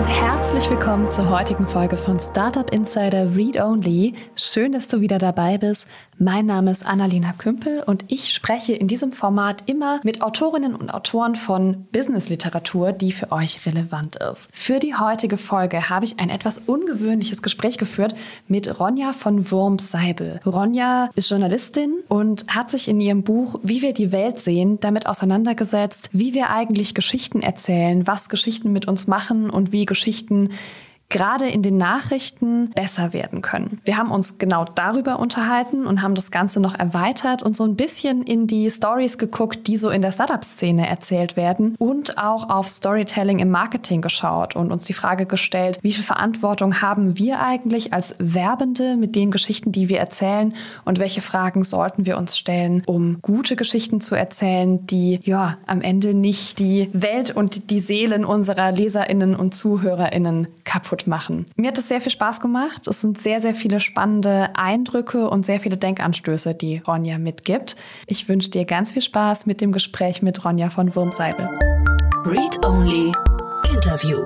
Und herzlich willkommen zur heutigen Folge von Startup Insider Read Only. Schön, dass du wieder dabei bist. Mein Name ist Annalena Kümpel und ich spreche in diesem Format immer mit Autorinnen und Autoren von Businessliteratur, die für euch relevant ist. Für die heutige Folge habe ich ein etwas ungewöhnliches Gespräch geführt mit Ronja von Wurm-Seibel. Ronja ist Journalistin und hat sich in ihrem Buch Wie wir die Welt sehen damit auseinandergesetzt, wie wir eigentlich Geschichten erzählen, was Geschichten mit uns machen und wie Geschichten gerade in den Nachrichten besser werden können. Wir haben uns genau darüber unterhalten und haben das Ganze noch erweitert und so ein bisschen in die Stories geguckt, die so in der Startup-Szene erzählt werden und auch auf Storytelling im Marketing geschaut und uns die Frage gestellt, wie viel Verantwortung haben wir eigentlich als Werbende mit den Geschichten, die wir erzählen und welche Fragen sollten wir uns stellen, um gute Geschichten zu erzählen, die ja am Ende nicht die Welt und die Seelen unserer Leserinnen und Zuhörerinnen kaputt kaputt machen. Mir hat es sehr viel Spaß gemacht. Es sind sehr, sehr viele spannende Eindrücke und sehr viele Denkanstöße, die Ronja mitgibt. Ich wünsche dir ganz viel Spaß mit dem Gespräch mit Ronja von Wurmseibel. Read Only Interview.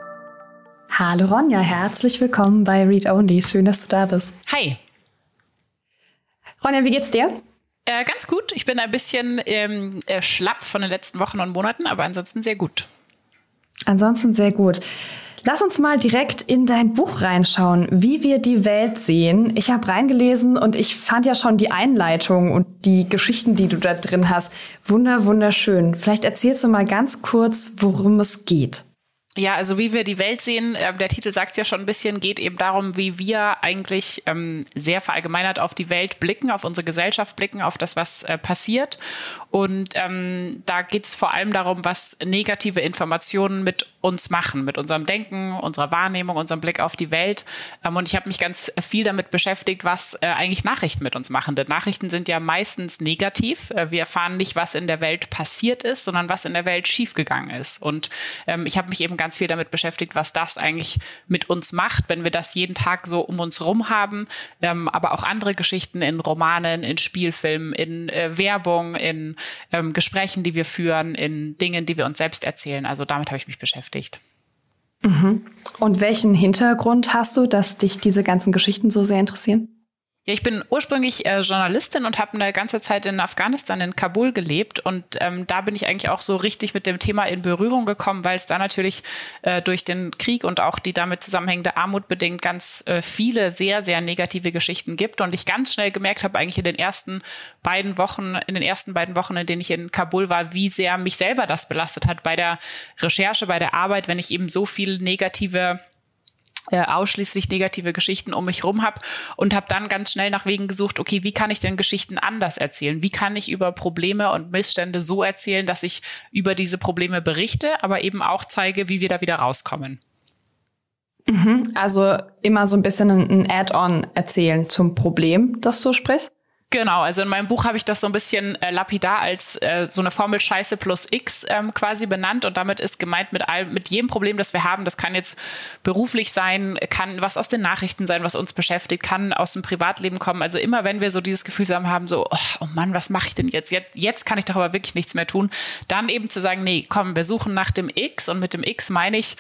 Hallo Ronja, herzlich willkommen bei Read Only. Schön, dass du da bist. Hi. Ronja, wie geht's dir? Äh, ganz gut. Ich bin ein bisschen ähm, äh, schlapp von den letzten Wochen und Monaten, aber ansonsten sehr gut. Ansonsten sehr gut. Lass uns mal direkt in dein Buch reinschauen, wie wir die Welt sehen. Ich habe reingelesen und ich fand ja schon die Einleitung und die Geschichten, die du da drin hast, wunder wunderschön. Vielleicht erzählst du mal ganz kurz, worum es geht. Ja, also wie wir die Welt sehen, äh, der Titel sagt ja schon ein bisschen, geht eben darum, wie wir eigentlich ähm, sehr verallgemeinert auf die Welt blicken, auf unsere Gesellschaft blicken, auf das, was äh, passiert. Und ähm, da geht es vor allem darum, was negative Informationen mit uns machen, mit unserem Denken, unserer Wahrnehmung, unserem Blick auf die Welt. Ähm, und ich habe mich ganz viel damit beschäftigt, was äh, eigentlich Nachrichten mit uns machen. Denn Nachrichten sind ja meistens negativ. Äh, wir erfahren nicht, was in der Welt passiert ist, sondern was in der Welt schiefgegangen ist. Und ähm, ich habe mich eben ganz viel damit beschäftigt, was das eigentlich mit uns macht, wenn wir das jeden Tag so um uns rum haben. Ähm, aber auch andere Geschichten in Romanen, in Spielfilmen, in äh, Werbung, in ähm, Gesprächen, die wir führen, in Dingen, die wir uns selbst erzählen. Also damit habe ich mich beschäftigt. Mhm. Und welchen Hintergrund hast du, dass dich diese ganzen Geschichten so sehr interessieren? Ja, ich bin ursprünglich äh, Journalistin und habe eine ganze Zeit in Afghanistan, in Kabul gelebt. Und ähm, da bin ich eigentlich auch so richtig mit dem Thema in Berührung gekommen, weil es da natürlich äh, durch den Krieg und auch die damit zusammenhängende Armut bedingt ganz äh, viele sehr, sehr negative Geschichten gibt. Und ich ganz schnell gemerkt habe, eigentlich in den ersten beiden Wochen, in den ersten beiden Wochen, in denen ich in Kabul war, wie sehr mich selber das belastet hat bei der Recherche, bei der Arbeit, wenn ich eben so viel negative äh, ausschließlich negative Geschichten um mich rum habe und habe dann ganz schnell nach Wegen gesucht, okay, wie kann ich denn Geschichten anders erzählen? Wie kann ich über Probleme und Missstände so erzählen, dass ich über diese Probleme berichte, aber eben auch zeige, wie wir da wieder rauskommen? Mhm, also immer so ein bisschen ein Add-on erzählen zum Problem, das du sprichst? Genau, also in meinem Buch habe ich das so ein bisschen äh, lapidar als äh, so eine Formel Scheiße plus X ähm, quasi benannt und damit ist gemeint mit all, mit jedem Problem, das wir haben, das kann jetzt beruflich sein, kann was aus den Nachrichten sein, was uns beschäftigt, kann aus dem Privatleben kommen. Also immer wenn wir so dieses Gefühl haben, so, oh, oh Mann, was mache ich denn jetzt? jetzt? Jetzt kann ich doch aber wirklich nichts mehr tun. Dann eben zu sagen, nee, komm, wir suchen nach dem X und mit dem X meine ich,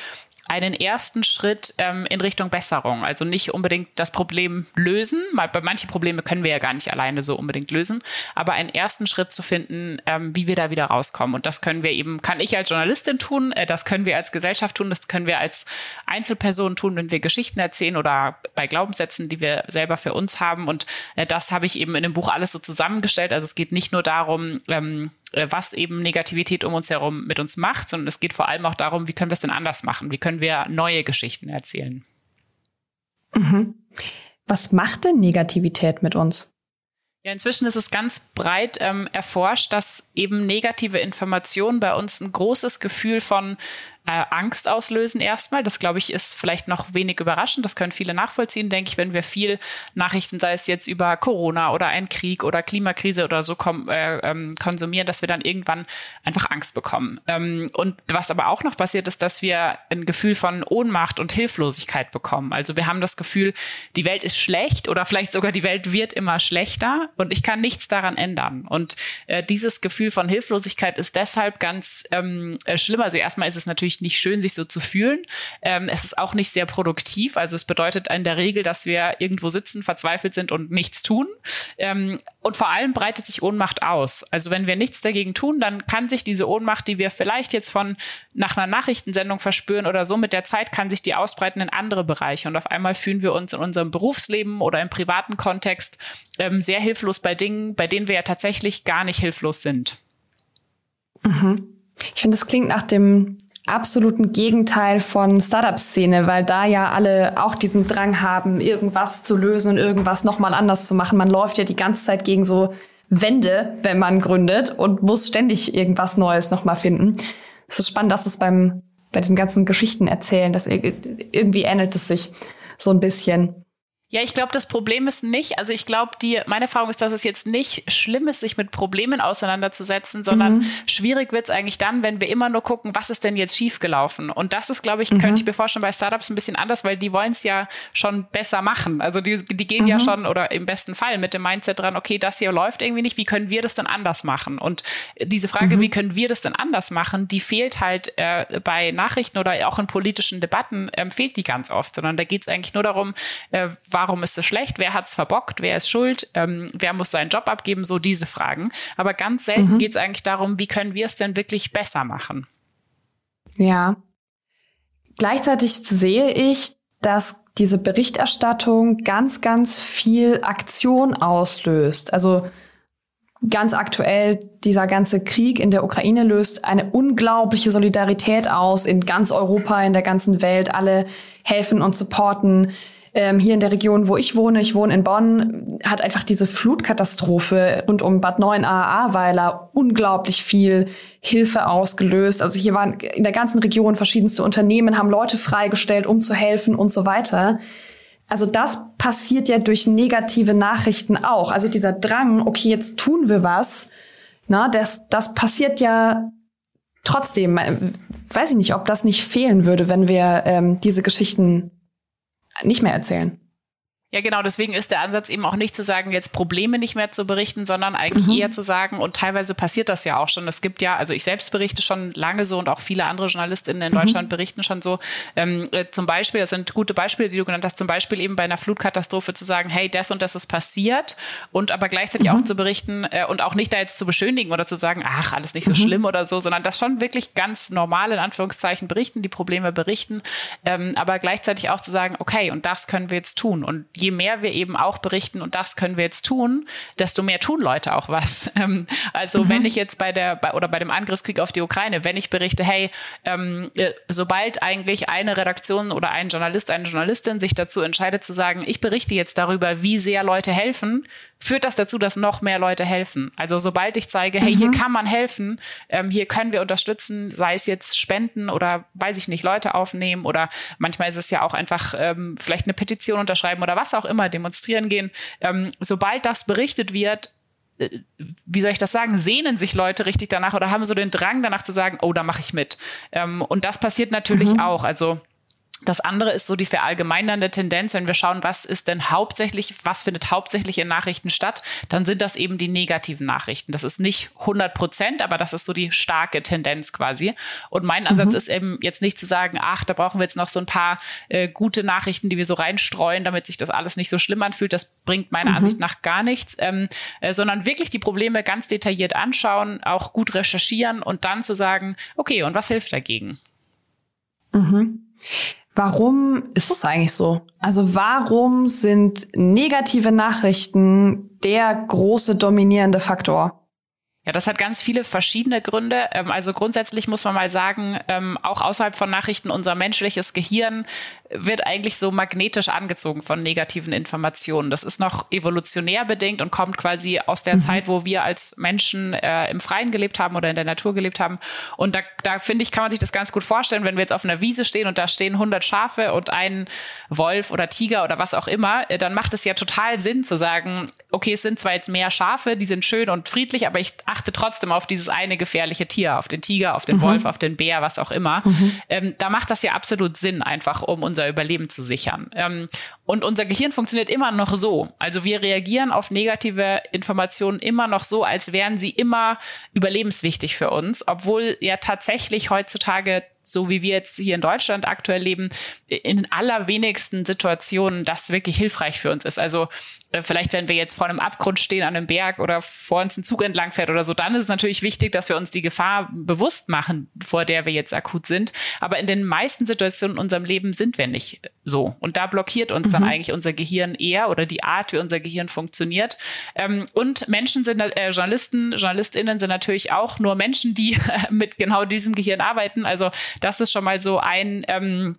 einen ersten Schritt ähm, in Richtung Besserung. Also nicht unbedingt das Problem lösen, weil bei manchen Probleme können wir ja gar nicht alleine so unbedingt lösen, aber einen ersten Schritt zu finden, ähm, wie wir da wieder rauskommen. Und das können wir eben, kann ich als Journalistin tun, äh, das können wir als Gesellschaft tun, das können wir als Einzelperson tun, wenn wir Geschichten erzählen oder bei Glaubenssätzen, die wir selber für uns haben. Und äh, das habe ich eben in dem Buch alles so zusammengestellt. Also es geht nicht nur darum, ähm, äh, was eben Negativität um uns herum mit uns macht, sondern es geht vor allem auch darum, wie können wir es denn anders machen? Wie können wir neue Geschichten erzählen? Mhm. Was macht denn Negativität mit uns? Ja, inzwischen ist es ganz breit ähm, erforscht, dass eben negative Informationen bei uns ein großes Gefühl von äh, Angst auslösen erstmal. Das, glaube ich, ist vielleicht noch wenig überraschend. Das können viele nachvollziehen, denke ich, wenn wir viel Nachrichten, sei es jetzt über Corona oder einen Krieg oder Klimakrise oder so kom äh, ähm, konsumieren, dass wir dann irgendwann einfach Angst bekommen. Ähm, und was aber auch noch passiert ist, dass wir ein Gefühl von Ohnmacht und Hilflosigkeit bekommen. Also wir haben das Gefühl, die Welt ist schlecht oder vielleicht sogar die Welt wird immer schlechter und ich kann nichts daran ändern. Und äh, dieses Gefühl von Hilflosigkeit ist deshalb ganz ähm, äh, schlimm. Also erstmal ist es natürlich nicht schön, sich so zu fühlen. Ähm, es ist auch nicht sehr produktiv. Also es bedeutet in der Regel, dass wir irgendwo sitzen, verzweifelt sind und nichts tun. Ähm, und vor allem breitet sich Ohnmacht aus. Also wenn wir nichts dagegen tun, dann kann sich diese Ohnmacht, die wir vielleicht jetzt von nach einer Nachrichtensendung verspüren oder so, mit der Zeit kann sich die ausbreiten in andere Bereiche. Und auf einmal fühlen wir uns in unserem Berufsleben oder im privaten Kontext ähm, sehr hilflos bei Dingen, bei denen wir ja tatsächlich gar nicht hilflos sind. Mhm. Ich finde, das klingt nach dem absoluten Gegenteil von Startup-Szene, weil da ja alle auch diesen Drang haben, irgendwas zu lösen und irgendwas nochmal anders zu machen. Man läuft ja die ganze Zeit gegen so Wände, wenn man gründet und muss ständig irgendwas Neues nochmal finden. Es ist spannend, dass es beim, bei diesem ganzen Geschichten erzählen, dass irgendwie ähnelt es sich so ein bisschen. Ja, ich glaube, das Problem ist nicht, also ich glaube, die, meine Erfahrung ist, dass es jetzt nicht schlimm ist, sich mit Problemen auseinanderzusetzen, sondern mhm. schwierig wird es eigentlich dann, wenn wir immer nur gucken, was ist denn jetzt schiefgelaufen. Und das ist, glaube ich, mhm. könnte ich mir vorstellen, bei Startups ein bisschen anders, weil die wollen es ja schon besser machen. Also die, die gehen mhm. ja schon oder im besten Fall mit dem Mindset dran, okay, das hier läuft irgendwie nicht, wie können wir das denn anders machen? Und diese Frage, mhm. wie können wir das denn anders machen, die fehlt halt äh, bei Nachrichten oder auch in politischen Debatten, ähm, fehlt die ganz oft, sondern da geht es eigentlich nur darum, äh, warum ist es schlecht, wer hat es verbockt, wer ist schuld, ähm, wer muss seinen Job abgeben, so diese Fragen. Aber ganz selten mhm. geht es eigentlich darum, wie können wir es denn wirklich besser machen. Ja. Gleichzeitig sehe ich, dass diese Berichterstattung ganz, ganz viel Aktion auslöst. Also ganz aktuell, dieser ganze Krieg in der Ukraine löst eine unglaubliche Solidarität aus in ganz Europa, in der ganzen Welt. Alle helfen und supporten ähm, hier in der Region, wo ich wohne, ich wohne in Bonn, hat einfach diese Flutkatastrophe rund um Bad 9 Ahrweiler unglaublich viel Hilfe ausgelöst. Also hier waren in der ganzen Region verschiedenste Unternehmen, haben Leute freigestellt, um zu helfen und so weiter. Also das passiert ja durch negative Nachrichten auch. Also dieser Drang, okay, jetzt tun wir was, na, das, das passiert ja trotzdem. Weiß ich nicht, ob das nicht fehlen würde, wenn wir ähm, diese Geschichten nicht mehr erzählen. Ja, genau. Deswegen ist der Ansatz eben auch nicht zu sagen, jetzt Probleme nicht mehr zu berichten, sondern eigentlich mhm. eher zu sagen, und teilweise passiert das ja auch schon. Es gibt ja, also ich selbst berichte schon lange so und auch viele andere JournalistInnen in mhm. Deutschland berichten schon so. Ähm, äh, zum Beispiel, das sind gute Beispiele, die du genannt hast, zum Beispiel eben bei einer Flutkatastrophe zu sagen, hey, das und das ist passiert und aber gleichzeitig mhm. auch zu berichten äh, und auch nicht da jetzt zu beschönigen oder zu sagen, ach, alles nicht so mhm. schlimm oder so, sondern das schon wirklich ganz normal in Anführungszeichen berichten, die Probleme berichten, ähm, aber gleichzeitig auch zu sagen, okay, und das können wir jetzt tun. Und je mehr wir eben auch berichten und das können wir jetzt tun, desto mehr tun Leute auch was. Ähm, also mhm. wenn ich jetzt bei der bei, oder bei dem Angriffskrieg auf die Ukraine, wenn ich berichte, hey, ähm, äh, sobald eigentlich eine Redaktion oder ein Journalist, eine Journalistin sich dazu entscheidet zu sagen, ich berichte jetzt darüber, wie sehr Leute helfen, führt das dazu, dass noch mehr Leute helfen. Also sobald ich zeige, hey, mhm. hier kann man helfen, ähm, hier können wir unterstützen, sei es jetzt Spenden oder weiß ich nicht, Leute aufnehmen oder manchmal ist es ja auch einfach ähm, vielleicht eine Petition unterschreiben oder was auch immer, demonstrieren gehen. Ähm, sobald das berichtet wird, äh, wie soll ich das sagen, sehnen sich Leute richtig danach oder haben so den Drang danach zu sagen, oh, da mache ich mit. Ähm, und das passiert natürlich mhm. auch. Also das andere ist so die verallgemeinernde Tendenz, wenn wir schauen, was ist denn hauptsächlich, was findet hauptsächlich in Nachrichten statt, dann sind das eben die negativen Nachrichten. Das ist nicht 100 Prozent, aber das ist so die starke Tendenz quasi. Und mein Ansatz mhm. ist eben jetzt nicht zu sagen, ach, da brauchen wir jetzt noch so ein paar äh, gute Nachrichten, die wir so reinstreuen, damit sich das alles nicht so schlimm anfühlt. Das bringt meiner mhm. Ansicht nach gar nichts, ähm, äh, sondern wirklich die Probleme ganz detailliert anschauen, auch gut recherchieren und dann zu sagen, okay, und was hilft dagegen? Mhm. Warum ist es eigentlich so? Also warum sind negative Nachrichten der große dominierende Faktor? Ja, das hat ganz viele verschiedene Gründe. Ähm, also grundsätzlich muss man mal sagen, ähm, auch außerhalb von Nachrichten, unser menschliches Gehirn wird eigentlich so magnetisch angezogen von negativen Informationen. Das ist noch evolutionär bedingt und kommt quasi aus der mhm. Zeit, wo wir als Menschen äh, im Freien gelebt haben oder in der Natur gelebt haben. Und da, da finde ich, kann man sich das ganz gut vorstellen, wenn wir jetzt auf einer Wiese stehen und da stehen 100 Schafe und ein Wolf oder Tiger oder was auch immer, äh, dann macht es ja total Sinn zu sagen, okay, es sind zwar jetzt mehr Schafe, die sind schön und friedlich, aber ich achte trotzdem auf dieses eine gefährliche Tier, auf den Tiger, auf den mhm. Wolf, auf den Bär, was auch immer. Mhm. Ähm, da macht das ja absolut Sinn, einfach um unser Überleben zu sichern. Ähm, und unser Gehirn funktioniert immer noch so. Also wir reagieren auf negative Informationen immer noch so, als wären sie immer überlebenswichtig für uns, obwohl ja tatsächlich heutzutage so wie wir jetzt hier in Deutschland aktuell leben, in allerwenigsten Situationen das wirklich hilfreich für uns ist. Also vielleicht, wenn wir jetzt vor einem Abgrund stehen an einem Berg oder vor uns ein Zug entlang fährt oder so, dann ist es natürlich wichtig, dass wir uns die Gefahr bewusst machen, vor der wir jetzt akut sind. Aber in den meisten Situationen in unserem Leben sind wir nicht so. Und da blockiert uns mhm. dann eigentlich unser Gehirn eher oder die Art, wie unser Gehirn funktioniert. Ähm, und Menschen sind, äh, Journalisten, JournalistInnen sind natürlich auch nur Menschen, die mit genau diesem Gehirn arbeiten. Also das ist schon mal so ein, ähm,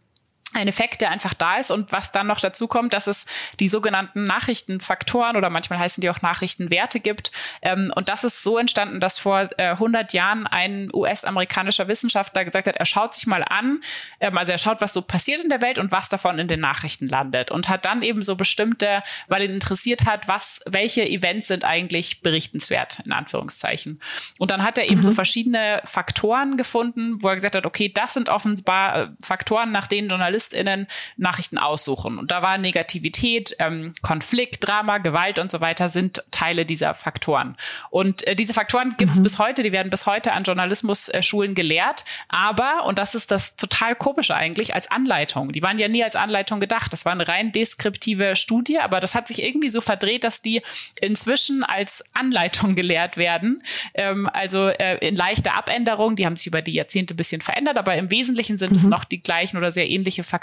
ein Effekt, der einfach da ist und was dann noch dazu kommt, dass es die sogenannten Nachrichtenfaktoren oder manchmal heißen die auch Nachrichtenwerte gibt. Ähm, und das ist so entstanden, dass vor äh, 100 Jahren ein US-amerikanischer Wissenschaftler gesagt hat, er schaut sich mal an, ähm, also er schaut, was so passiert in der Welt und was davon in den Nachrichten landet und hat dann eben so bestimmte, weil ihn interessiert hat, was, welche Events sind eigentlich berichtenswert, in Anführungszeichen. Und dann hat er eben mhm. so verschiedene Faktoren gefunden, wo er gesagt hat, okay, das sind offenbar äh, Faktoren, nach denen Journalisten JournalistInnen Nachrichten aussuchen. Und da war Negativität, ähm, Konflikt, Drama, Gewalt und so weiter sind Teile dieser Faktoren. Und äh, diese Faktoren gibt es mhm. bis heute, die werden bis heute an Journalismusschulen gelehrt. Aber, und das ist das total komische eigentlich, als Anleitung. Die waren ja nie als Anleitung gedacht. Das war eine rein deskriptive Studie, aber das hat sich irgendwie so verdreht, dass die inzwischen als Anleitung gelehrt werden. Ähm, also äh, in leichter Abänderung, die haben sich über die Jahrzehnte ein bisschen verändert, aber im Wesentlichen sind mhm. es noch die gleichen oder sehr ähnliche Faktoren.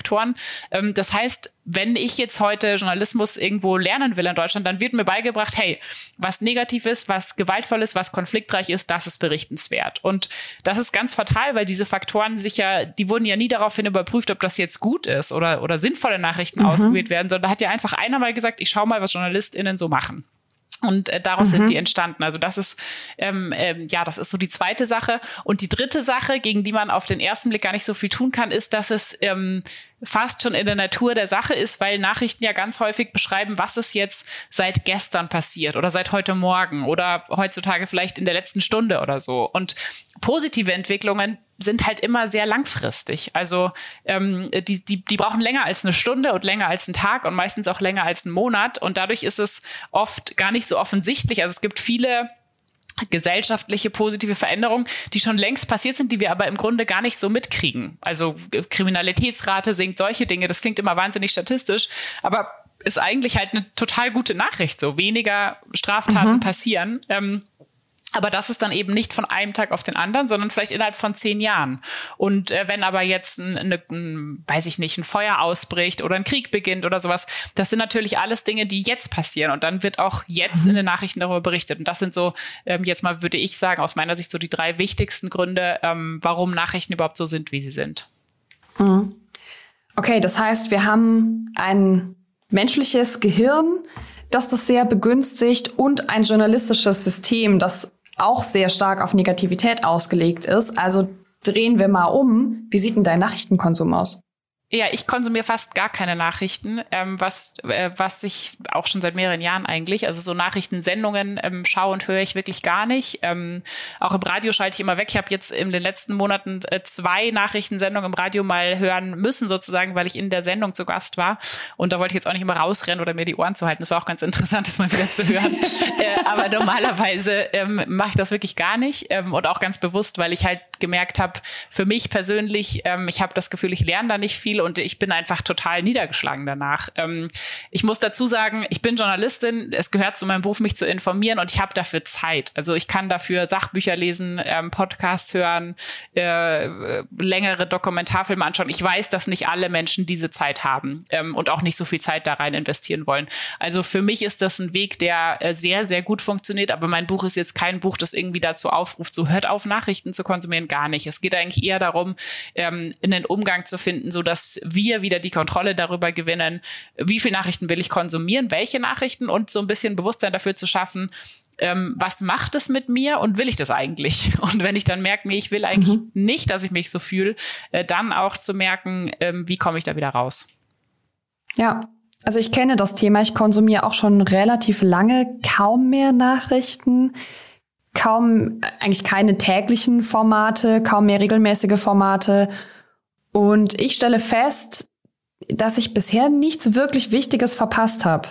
Ähm, das heißt, wenn ich jetzt heute Journalismus irgendwo lernen will in Deutschland, dann wird mir beigebracht, hey, was negativ ist, was gewaltvoll ist, was konfliktreich ist, das ist berichtenswert. Und das ist ganz fatal, weil diese Faktoren sicher, die wurden ja nie daraufhin überprüft, ob das jetzt gut ist oder, oder sinnvolle Nachrichten mhm. ausgewählt werden, sondern da hat ja einfach einer mal gesagt, ich schau mal, was JournalistInnen so machen. Und äh, daraus mhm. sind die entstanden. Also das ist ähm, ähm, ja, das ist so die zweite Sache. Und die dritte Sache, gegen die man auf den ersten Blick gar nicht so viel tun kann, ist, dass es ähm, fast schon in der Natur der Sache ist, weil Nachrichten ja ganz häufig beschreiben, was ist jetzt seit gestern passiert oder seit heute Morgen oder heutzutage vielleicht in der letzten Stunde oder so. Und positive Entwicklungen sind halt immer sehr langfristig. Also ähm, die, die, die brauchen länger als eine Stunde und länger als einen Tag und meistens auch länger als einen Monat. Und dadurch ist es oft gar nicht so offensichtlich. Also es gibt viele gesellschaftliche positive Veränderungen, die schon längst passiert sind, die wir aber im Grunde gar nicht so mitkriegen. Also Kriminalitätsrate sinkt, solche Dinge, das klingt immer wahnsinnig statistisch, aber ist eigentlich halt eine total gute Nachricht. So weniger Straftaten mhm. passieren. Ähm, aber das ist dann eben nicht von einem Tag auf den anderen, sondern vielleicht innerhalb von zehn Jahren. Und äh, wenn aber jetzt ein, eine, ein, weiß ich nicht, ein Feuer ausbricht oder ein Krieg beginnt oder sowas, das sind natürlich alles Dinge, die jetzt passieren. Und dann wird auch jetzt mhm. in den Nachrichten darüber berichtet. Und das sind so, ähm, jetzt mal würde ich sagen, aus meiner Sicht so die drei wichtigsten Gründe, ähm, warum Nachrichten überhaupt so sind, wie sie sind. Mhm. Okay, das heißt, wir haben ein menschliches Gehirn, das das sehr begünstigt und ein journalistisches System, das auch sehr stark auf Negativität ausgelegt ist. Also drehen wir mal um. Wie sieht denn dein Nachrichtenkonsum aus? Ja, ich konsumiere fast gar keine Nachrichten, ähm, was, äh, was ich auch schon seit mehreren Jahren eigentlich, also so Nachrichtensendungen ähm, schaue und höre ich wirklich gar nicht. Ähm, auch im Radio schalte ich immer weg. Ich habe jetzt in den letzten Monaten äh, zwei Nachrichtensendungen im Radio mal hören müssen, sozusagen, weil ich in der Sendung zu Gast war. Und da wollte ich jetzt auch nicht immer rausrennen oder mir die Ohren zu halten. Das war auch ganz interessant, das mal wieder zu hören. äh, aber normalerweise ähm, mache ich das wirklich gar nicht ähm, und auch ganz bewusst, weil ich halt gemerkt habe, für mich persönlich, ähm, ich habe das Gefühl, ich lerne da nicht viel und ich bin einfach total niedergeschlagen danach. Ähm, ich muss dazu sagen, ich bin Journalistin, es gehört zu meinem Beruf, mich zu informieren und ich habe dafür Zeit. Also ich kann dafür Sachbücher lesen, ähm, Podcasts hören, äh, längere Dokumentarfilme anschauen. Ich weiß, dass nicht alle Menschen diese Zeit haben ähm, und auch nicht so viel Zeit da rein investieren wollen. Also für mich ist das ein Weg, der äh, sehr, sehr gut funktioniert, aber mein Buch ist jetzt kein Buch, das irgendwie dazu aufruft, so hört auf, Nachrichten zu konsumieren, gar nicht. Es geht eigentlich eher darum, ähm, einen Umgang zu finden, so dass wir wieder die Kontrolle darüber gewinnen, wie viel Nachrichten will ich konsumieren, welche Nachrichten und so ein bisschen Bewusstsein dafür zu schaffen, ähm, was macht es mit mir und will ich das eigentlich? Und wenn ich dann merke, nee, ich will eigentlich mhm. nicht, dass ich mich so fühle, äh, dann auch zu merken, ähm, wie komme ich da wieder raus? Ja, also ich kenne das Thema. Ich konsumiere auch schon relativ lange kaum mehr Nachrichten, kaum eigentlich keine täglichen Formate, kaum mehr regelmäßige Formate. Und ich stelle fest, dass ich bisher nichts wirklich Wichtiges verpasst habe.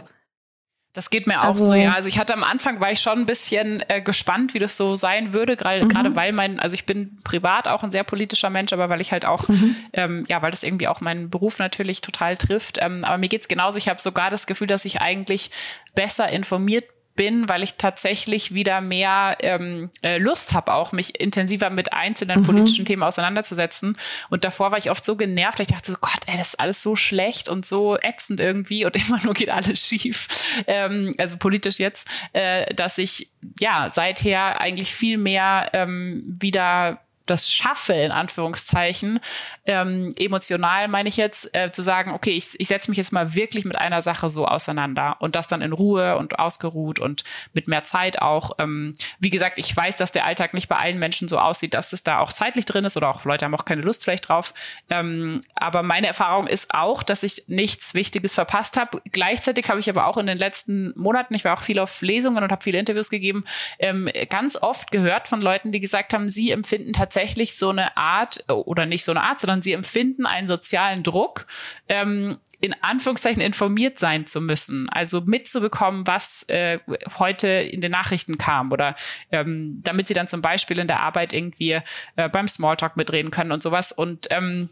Das geht mir auch also, so, ja. Also ich hatte am Anfang, war ich schon ein bisschen äh, gespannt, wie das so sein würde, gerade mhm. weil mein, also ich bin privat auch ein sehr politischer Mensch, aber weil ich halt auch, mhm. ähm, ja, weil das irgendwie auch meinen Beruf natürlich total trifft. Ähm, aber mir geht's genauso. Ich habe sogar das Gefühl, dass ich eigentlich besser informiert bin, weil ich tatsächlich wieder mehr ähm, äh, Lust habe, auch mich intensiver mit einzelnen mhm. politischen Themen auseinanderzusetzen. Und davor war ich oft so genervt, ich dachte so, Gott, ey, das ist alles so schlecht und so ätzend irgendwie und immer nur geht alles schief. Ähm, also politisch jetzt, äh, dass ich ja seither eigentlich viel mehr ähm, wieder das schaffe, in Anführungszeichen, ähm, emotional meine ich jetzt, äh, zu sagen, okay, ich, ich setze mich jetzt mal wirklich mit einer Sache so auseinander und das dann in Ruhe und ausgeruht und mit mehr Zeit auch. Ähm, wie gesagt, ich weiß, dass der Alltag nicht bei allen Menschen so aussieht, dass es da auch zeitlich drin ist oder auch Leute haben auch keine Lust vielleicht drauf. Ähm, aber meine Erfahrung ist auch, dass ich nichts Wichtiges verpasst habe. Gleichzeitig habe ich aber auch in den letzten Monaten, ich war auch viel auf Lesungen und habe viele Interviews gegeben, ähm, ganz oft gehört von Leuten, die gesagt haben, sie empfinden tatsächlich so eine Art oder nicht so eine Art, sondern sie empfinden einen sozialen Druck, ähm, in Anführungszeichen informiert sein zu müssen, also mitzubekommen, was äh, heute in den Nachrichten kam oder ähm, damit sie dann zum Beispiel in der Arbeit irgendwie äh, beim Smalltalk mitreden können und sowas. Und ähm,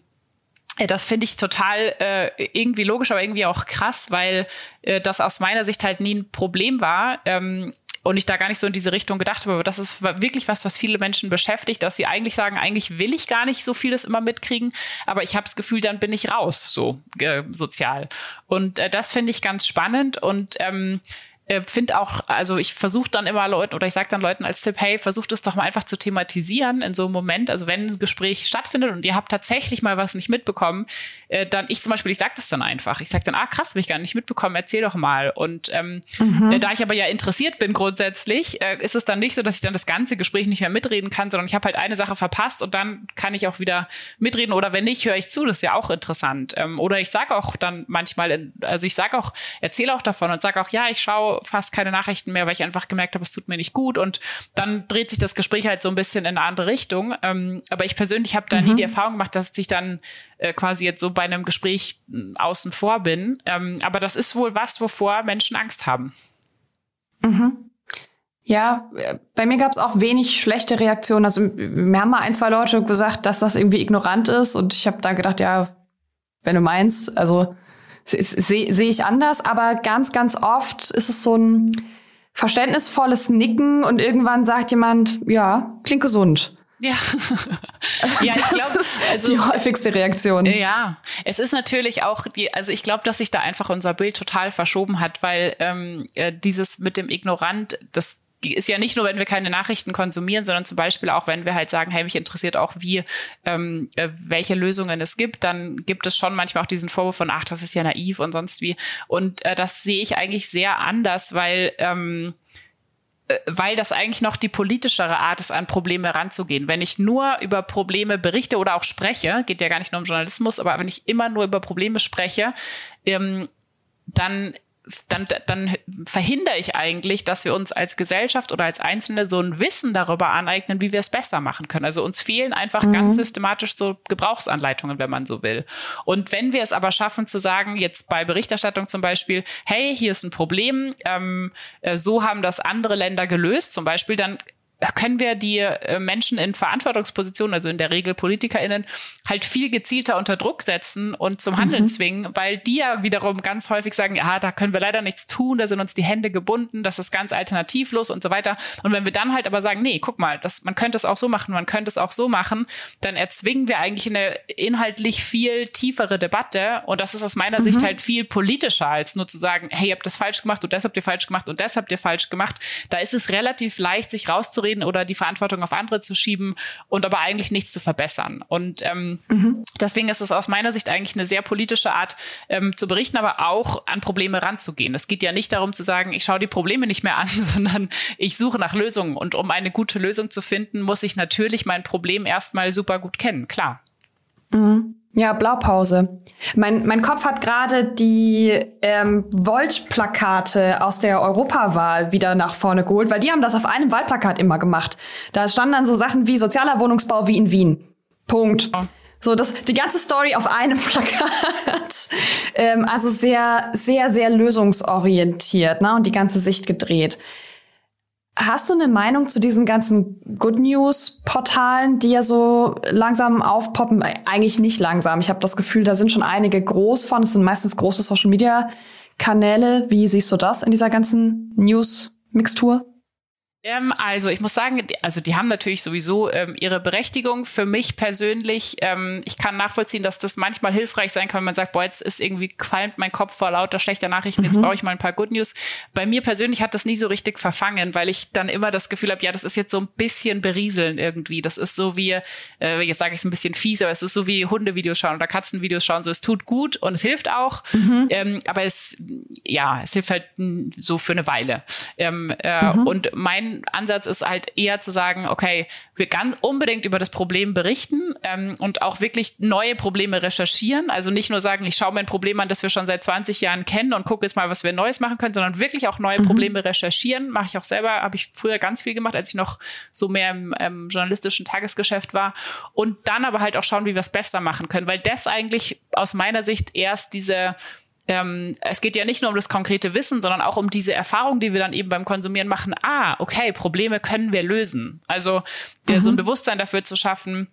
äh, das finde ich total äh, irgendwie logisch, aber irgendwie auch krass, weil äh, das aus meiner Sicht halt nie ein Problem war. Ähm, und ich da gar nicht so in diese Richtung gedacht habe. Aber das ist wirklich was, was viele Menschen beschäftigt, dass sie eigentlich sagen, eigentlich will ich gar nicht so vieles immer mitkriegen, aber ich habe das Gefühl, dann bin ich raus, so äh, sozial. Und äh, das finde ich ganz spannend und ähm, äh, finde auch, also ich versuche dann immer Leuten oder ich sage dann Leuten als Tipp, hey, versucht es doch mal einfach zu thematisieren in so einem Moment. Also wenn ein Gespräch stattfindet und ihr habt tatsächlich mal was nicht mitbekommen, äh, dann ich zum Beispiel, ich sage das dann einfach. Ich sage dann, ah krass, habe ich gar nicht mitbekommen, erzähl doch mal. Und ähm, mhm. äh, da ich aber ja interessiert bin grundsätzlich, äh, ist es dann nicht so, dass ich dann das ganze Gespräch nicht mehr mitreden kann, sondern ich habe halt eine Sache verpasst und dann kann ich auch wieder mitreden oder wenn nicht, höre ich zu. Das ist ja auch interessant. Ähm, oder ich sage auch dann manchmal, also ich sage auch, erzähle auch davon und sage auch, ja, ich schaue fast keine Nachrichten mehr, weil ich einfach gemerkt habe, es tut mir nicht gut. Und dann dreht sich das Gespräch halt so ein bisschen in eine andere Richtung. Ähm, aber ich persönlich habe da mhm. nie die Erfahrung gemacht, dass ich dann äh, quasi jetzt so bei einem Gespräch äh, außen vor bin. Ähm, aber das ist wohl was, wovor Menschen Angst haben. Mhm. Ja, bei mir gab es auch wenig schlechte Reaktionen. Also mir haben mal ein, zwei Leute gesagt, dass das irgendwie ignorant ist. Und ich habe da gedacht, ja, wenn du meinst, also sehe seh ich anders, aber ganz, ganz oft ist es so ein verständnisvolles Nicken und irgendwann sagt jemand, ja, klingt gesund. Ja, also ja ich glaube, also, die häufigste Reaktion. Ja, es ist natürlich auch die, also ich glaube, dass sich da einfach unser Bild total verschoben hat, weil ähm, äh, dieses mit dem Ignorant, das ist ja nicht nur, wenn wir keine Nachrichten konsumieren, sondern zum Beispiel auch, wenn wir halt sagen, hey, mich interessiert auch, wie, ähm, äh, welche Lösungen es gibt, dann gibt es schon manchmal auch diesen Vorwurf von, ach, das ist ja naiv und sonst wie. Und äh, das sehe ich eigentlich sehr anders, weil ähm, äh, weil das eigentlich noch die politischere Art ist, an Probleme ranzugehen. Wenn ich nur über Probleme berichte oder auch spreche, geht ja gar nicht nur um Journalismus, aber wenn ich immer nur über Probleme spreche, ähm, dann dann, dann verhindere ich eigentlich, dass wir uns als Gesellschaft oder als Einzelne so ein Wissen darüber aneignen, wie wir es besser machen können. Also uns fehlen einfach mhm. ganz systematisch so Gebrauchsanleitungen, wenn man so will. Und wenn wir es aber schaffen zu sagen, jetzt bei Berichterstattung zum Beispiel, hey, hier ist ein Problem, ähm, äh, so haben das andere Länder gelöst zum Beispiel, dann können wir die äh, Menschen in Verantwortungspositionen, also in der Regel PolitikerInnen, halt viel gezielter unter Druck setzen und zum Handeln mhm. zwingen, weil die ja wiederum ganz häufig sagen, ja, da können wir leider nichts tun, da sind uns die Hände gebunden, das ist ganz alternativlos und so weiter. Und wenn wir dann halt aber sagen, nee, guck mal, das, man könnte es auch so machen, man könnte es auch so machen, dann erzwingen wir eigentlich eine inhaltlich viel tiefere Debatte und das ist aus meiner mhm. Sicht halt viel politischer, als nur zu sagen, hey, ihr habt das falsch gemacht und das habt ihr falsch gemacht und das habt ihr falsch gemacht. Da ist es relativ leicht, sich rauszureden, reden oder die Verantwortung auf andere zu schieben und aber eigentlich nichts zu verbessern. Und ähm, mhm. deswegen ist es aus meiner Sicht eigentlich eine sehr politische Art ähm, zu berichten, aber auch an Probleme ranzugehen. Es geht ja nicht darum zu sagen, ich schaue die Probleme nicht mehr an, sondern ich suche nach Lösungen. Und um eine gute Lösung zu finden, muss ich natürlich mein Problem erstmal super gut kennen, klar. Mhm. Ja, Blaupause. Mein, mein Kopf hat gerade die ähm, Volt-Plakate aus der Europawahl wieder nach vorne geholt, weil die haben das auf einem Wahlplakat immer gemacht. Da standen dann so Sachen wie sozialer Wohnungsbau wie in Wien. Punkt. So, das, die ganze Story auf einem Plakat. ähm, also sehr, sehr, sehr lösungsorientiert, ne? Und die ganze Sicht gedreht. Hast du eine Meinung zu diesen ganzen Good News Portalen, die ja so langsam aufpoppen? Eigentlich nicht langsam. Ich habe das Gefühl, da sind schon einige groß von. Es sind meistens große Social Media Kanäle. Wie siehst du das in dieser ganzen News Mixtur? Ähm, also ich muss sagen, die, also die haben natürlich sowieso ähm, ihre Berechtigung. Für mich persönlich, ähm, ich kann nachvollziehen, dass das manchmal hilfreich sein kann, wenn man sagt, boah, jetzt ist irgendwie qualmt mein Kopf vor lauter schlechter Nachrichten, jetzt mhm. brauche ich mal ein paar Good News. Bei mir persönlich hat das nie so richtig verfangen, weil ich dann immer das Gefühl habe, ja, das ist jetzt so ein bisschen berieseln irgendwie. Das ist so wie, äh, jetzt sage ich es ein bisschen fies, aber es ist so wie Hundevideos schauen oder Katzenvideos schauen. So, es tut gut und es hilft auch, mhm. ähm, aber es, ja, es hilft halt so für eine Weile. Ähm, äh, mhm. Und mein Ansatz ist halt eher zu sagen, okay, wir ganz unbedingt über das Problem berichten ähm, und auch wirklich neue Probleme recherchieren. Also nicht nur sagen, ich schaue mir ein Problem an, das wir schon seit 20 Jahren kennen und gucke jetzt mal, was wir Neues machen können, sondern wirklich auch neue mhm. Probleme recherchieren. Mache ich auch selber, habe ich früher ganz viel gemacht, als ich noch so mehr im ähm, journalistischen Tagesgeschäft war. Und dann aber halt auch schauen, wie wir es besser machen können, weil das eigentlich aus meiner Sicht erst diese ähm, es geht ja nicht nur um das konkrete Wissen, sondern auch um diese Erfahrung, die wir dann eben beim Konsumieren machen. Ah, okay, Probleme können wir lösen. Also mhm. so ein Bewusstsein dafür zu schaffen,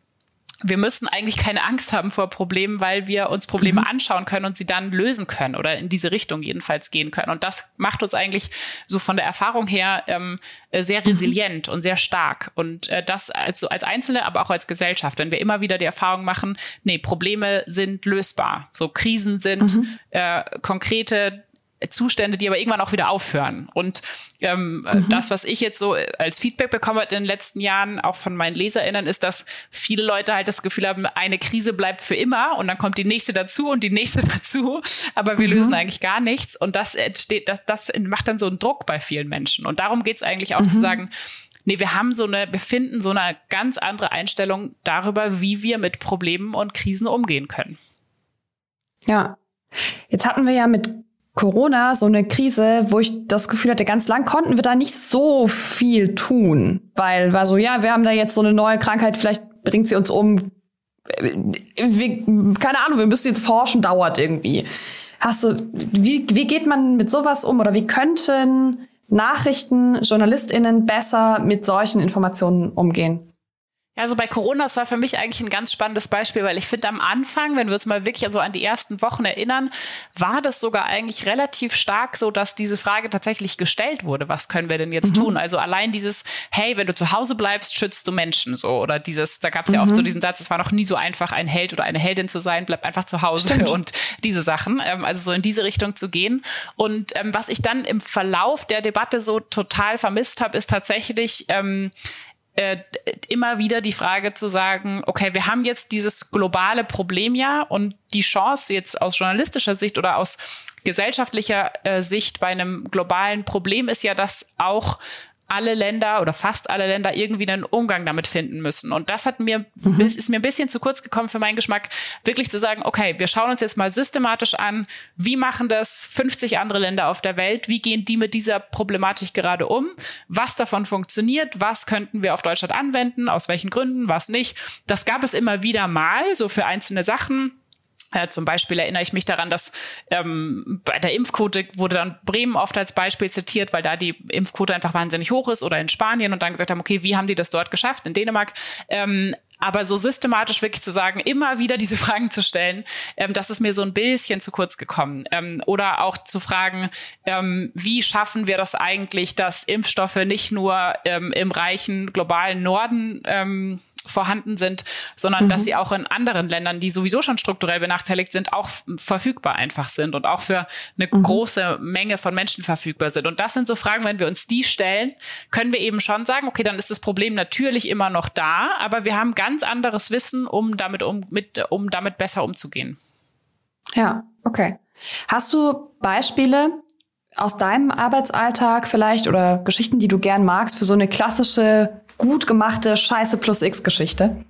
wir müssen eigentlich keine Angst haben vor Problemen, weil wir uns Probleme mhm. anschauen können und sie dann lösen können oder in diese Richtung jedenfalls gehen können. Und das macht uns eigentlich so von der Erfahrung her ähm, äh, sehr mhm. resilient mhm. und sehr stark. Und äh, das als, als Einzelne, aber auch als Gesellschaft, wenn wir immer wieder die Erfahrung machen, nee, Probleme sind lösbar. So Krisen sind mhm. äh, konkrete Zustände, die aber irgendwann auch wieder aufhören. Und ähm, mhm. das, was ich jetzt so als Feedback bekommen habe in den letzten Jahren, auch von meinen LeserInnen, ist, dass viele Leute halt das Gefühl haben, eine Krise bleibt für immer und dann kommt die nächste dazu und die nächste dazu, aber wir mhm. lösen eigentlich gar nichts. Und das entsteht, das, das macht dann so einen Druck bei vielen Menschen. Und darum geht es eigentlich auch mhm. zu sagen, nee, wir haben so eine, wir finden so eine ganz andere Einstellung darüber, wie wir mit Problemen und Krisen umgehen können. Ja. Jetzt hatten wir ja mit Corona so eine Krise, wo ich das Gefühl hatte, ganz lang konnten wir da nicht so viel tun, weil war so, ja, wir haben da jetzt so eine neue Krankheit, vielleicht bringt sie uns um. Wir, keine Ahnung, wir müssen jetzt forschen, dauert irgendwie. Hast du, wie, wie geht man mit sowas um oder wie könnten Nachrichten, JournalistInnen besser mit solchen Informationen umgehen? Also bei Corona, das war für mich eigentlich ein ganz spannendes Beispiel, weil ich finde am Anfang, wenn wir uns mal wirklich also an die ersten Wochen erinnern, war das sogar eigentlich relativ stark so, dass diese Frage tatsächlich gestellt wurde. Was können wir denn jetzt mhm. tun? Also allein dieses, hey, wenn du zu Hause bleibst, schützt du Menschen so. Oder dieses, da gab es ja oft so mhm. diesen Satz, es war noch nie so einfach, ein Held oder eine Heldin zu sein, bleib einfach zu Hause Stimmt. und diese Sachen. Ähm, also so in diese Richtung zu gehen. Und ähm, was ich dann im Verlauf der Debatte so total vermisst habe, ist tatsächlich, ähm, äh, immer wieder die Frage zu sagen, okay, wir haben jetzt dieses globale Problem ja und die Chance jetzt aus journalistischer Sicht oder aus gesellschaftlicher äh, Sicht bei einem globalen Problem ist ja, dass auch alle Länder oder fast alle Länder irgendwie einen Umgang damit finden müssen. Und das hat mir, mhm. ist mir ein bisschen zu kurz gekommen für meinen Geschmack, wirklich zu sagen, okay, wir schauen uns jetzt mal systematisch an, wie machen das 50 andere Länder auf der Welt, wie gehen die mit dieser Problematik gerade um, was davon funktioniert, was könnten wir auf Deutschland anwenden, aus welchen Gründen, was nicht. Das gab es immer wieder mal, so für einzelne Sachen äh, zum Beispiel erinnere ich mich daran, dass ähm, bei der Impfquote wurde dann Bremen oft als Beispiel zitiert, weil da die Impfquote einfach wahnsinnig hoch ist oder in Spanien und dann gesagt haben, okay, wie haben die das dort geschafft, in Dänemark? Ähm, aber so systematisch wirklich zu sagen, immer wieder diese Fragen zu stellen, ähm, das ist mir so ein bisschen zu kurz gekommen. Ähm, oder auch zu fragen, ähm, wie schaffen wir das eigentlich, dass Impfstoffe nicht nur ähm, im reichen globalen Norden ähm, vorhanden sind, sondern mhm. dass sie auch in anderen Ländern, die sowieso schon strukturell benachteiligt sind, auch verfügbar einfach sind und auch für eine mhm. große Menge von Menschen verfügbar sind. Und das sind so Fragen, wenn wir uns die stellen, können wir eben schon sagen, okay, dann ist das Problem natürlich immer noch da, aber wir haben ganz anderes Wissen, um damit, um, mit, um damit besser umzugehen. Ja, okay. Hast du Beispiele aus deinem Arbeitsalltag vielleicht oder Geschichten, die du gern magst, für so eine klassische gut gemachte Scheiße plus X-Geschichte?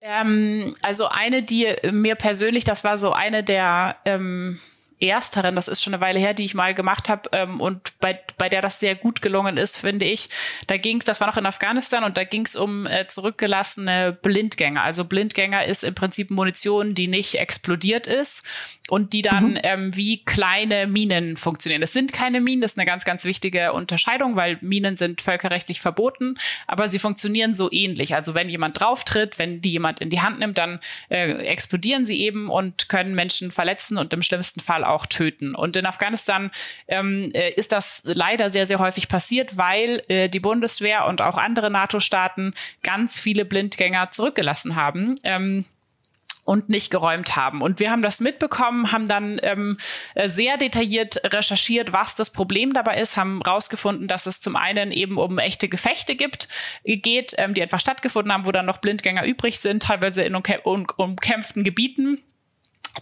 Ähm, also eine, die mir persönlich, das war so eine der ähm, ersteren, das ist schon eine Weile her, die ich mal gemacht habe ähm, und bei, bei der das sehr gut gelungen ist, finde ich. Da ging es, das war noch in Afghanistan und da ging es um äh, zurückgelassene Blindgänger. Also Blindgänger ist im Prinzip Munition, die nicht explodiert ist und die dann mhm. ähm, wie kleine Minen funktionieren. Es sind keine Minen, das ist eine ganz, ganz wichtige Unterscheidung, weil Minen sind völkerrechtlich verboten, aber sie funktionieren so ähnlich. Also wenn jemand drauftritt, wenn die jemand in die Hand nimmt, dann äh, explodieren sie eben und können Menschen verletzen und im schlimmsten Fall auch töten. Und in Afghanistan ähm, äh, ist das leider sehr, sehr häufig passiert, weil äh, die Bundeswehr und auch andere NATO-Staaten ganz viele Blindgänger zurückgelassen haben. Ähm, und nicht geräumt haben. Und wir haben das mitbekommen, haben dann ähm, äh, sehr detailliert recherchiert, was das Problem dabei ist, haben rausgefunden, dass es zum einen eben um echte Gefechte gibt, geht, ähm, die einfach stattgefunden haben, wo dann noch Blindgänger übrig sind, teilweise in umkämpften Gebieten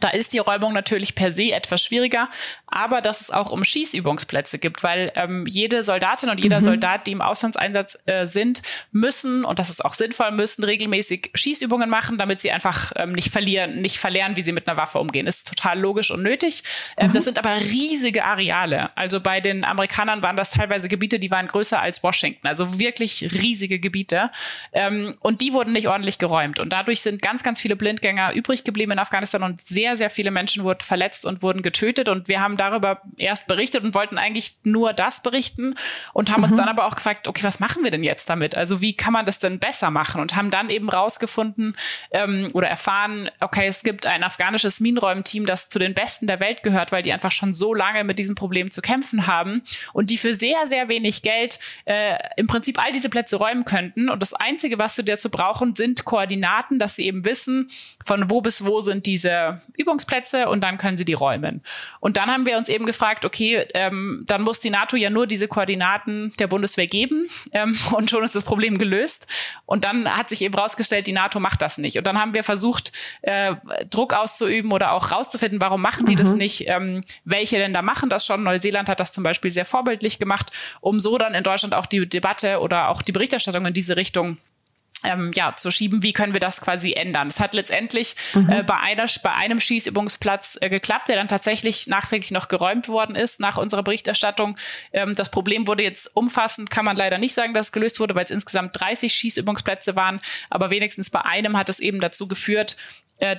da ist die Räumung natürlich per se etwas schwieriger, aber dass es auch um Schießübungsplätze gibt, weil ähm, jede Soldatin und jeder mhm. Soldat, die im Auslandseinsatz äh, sind, müssen, und das ist auch sinnvoll, müssen regelmäßig Schießübungen machen, damit sie einfach ähm, nicht verlieren, nicht verlernen, wie sie mit einer Waffe umgehen. Ist total logisch und nötig. Ähm, mhm. Das sind aber riesige Areale. Also bei den Amerikanern waren das teilweise Gebiete, die waren größer als Washington, also wirklich riesige Gebiete. Ähm, und die wurden nicht ordentlich geräumt. Und dadurch sind ganz, ganz viele Blindgänger übrig geblieben in Afghanistan und sehr sehr, sehr viele Menschen wurden verletzt und wurden getötet. Und wir haben darüber erst berichtet und wollten eigentlich nur das berichten und haben mhm. uns dann aber auch gefragt, okay, was machen wir denn jetzt damit? Also wie kann man das denn besser machen? Und haben dann eben rausgefunden ähm, oder erfahren, okay, es gibt ein afghanisches Minenräumteam, das zu den Besten der Welt gehört, weil die einfach schon so lange mit diesem Problem zu kämpfen haben und die für sehr, sehr wenig Geld äh, im Prinzip all diese Plätze räumen könnten. Und das Einzige, was sie dazu brauchen, sind Koordinaten, dass sie eben wissen, von wo bis wo sind diese Übungsplätze und dann können sie die räumen. Und dann haben wir uns eben gefragt, okay, ähm, dann muss die NATO ja nur diese Koordinaten der Bundeswehr geben ähm, und schon ist das Problem gelöst. Und dann hat sich eben rausgestellt, die NATO macht das nicht. Und dann haben wir versucht, äh, Druck auszuüben oder auch rauszufinden, warum machen die mhm. das nicht? Ähm, welche Länder machen das schon? Neuseeland hat das zum Beispiel sehr vorbildlich gemacht, um so dann in Deutschland auch die Debatte oder auch die Berichterstattung in diese Richtung ähm, ja, zu schieben, wie können wir das quasi ändern. Es hat letztendlich mhm. äh, bei, einer, bei einem Schießübungsplatz äh, geklappt, der dann tatsächlich nachträglich noch geräumt worden ist nach unserer Berichterstattung. Ähm, das Problem wurde jetzt umfassend, kann man leider nicht sagen, dass es gelöst wurde, weil es insgesamt 30 Schießübungsplätze waren, aber wenigstens bei einem hat es eben dazu geführt,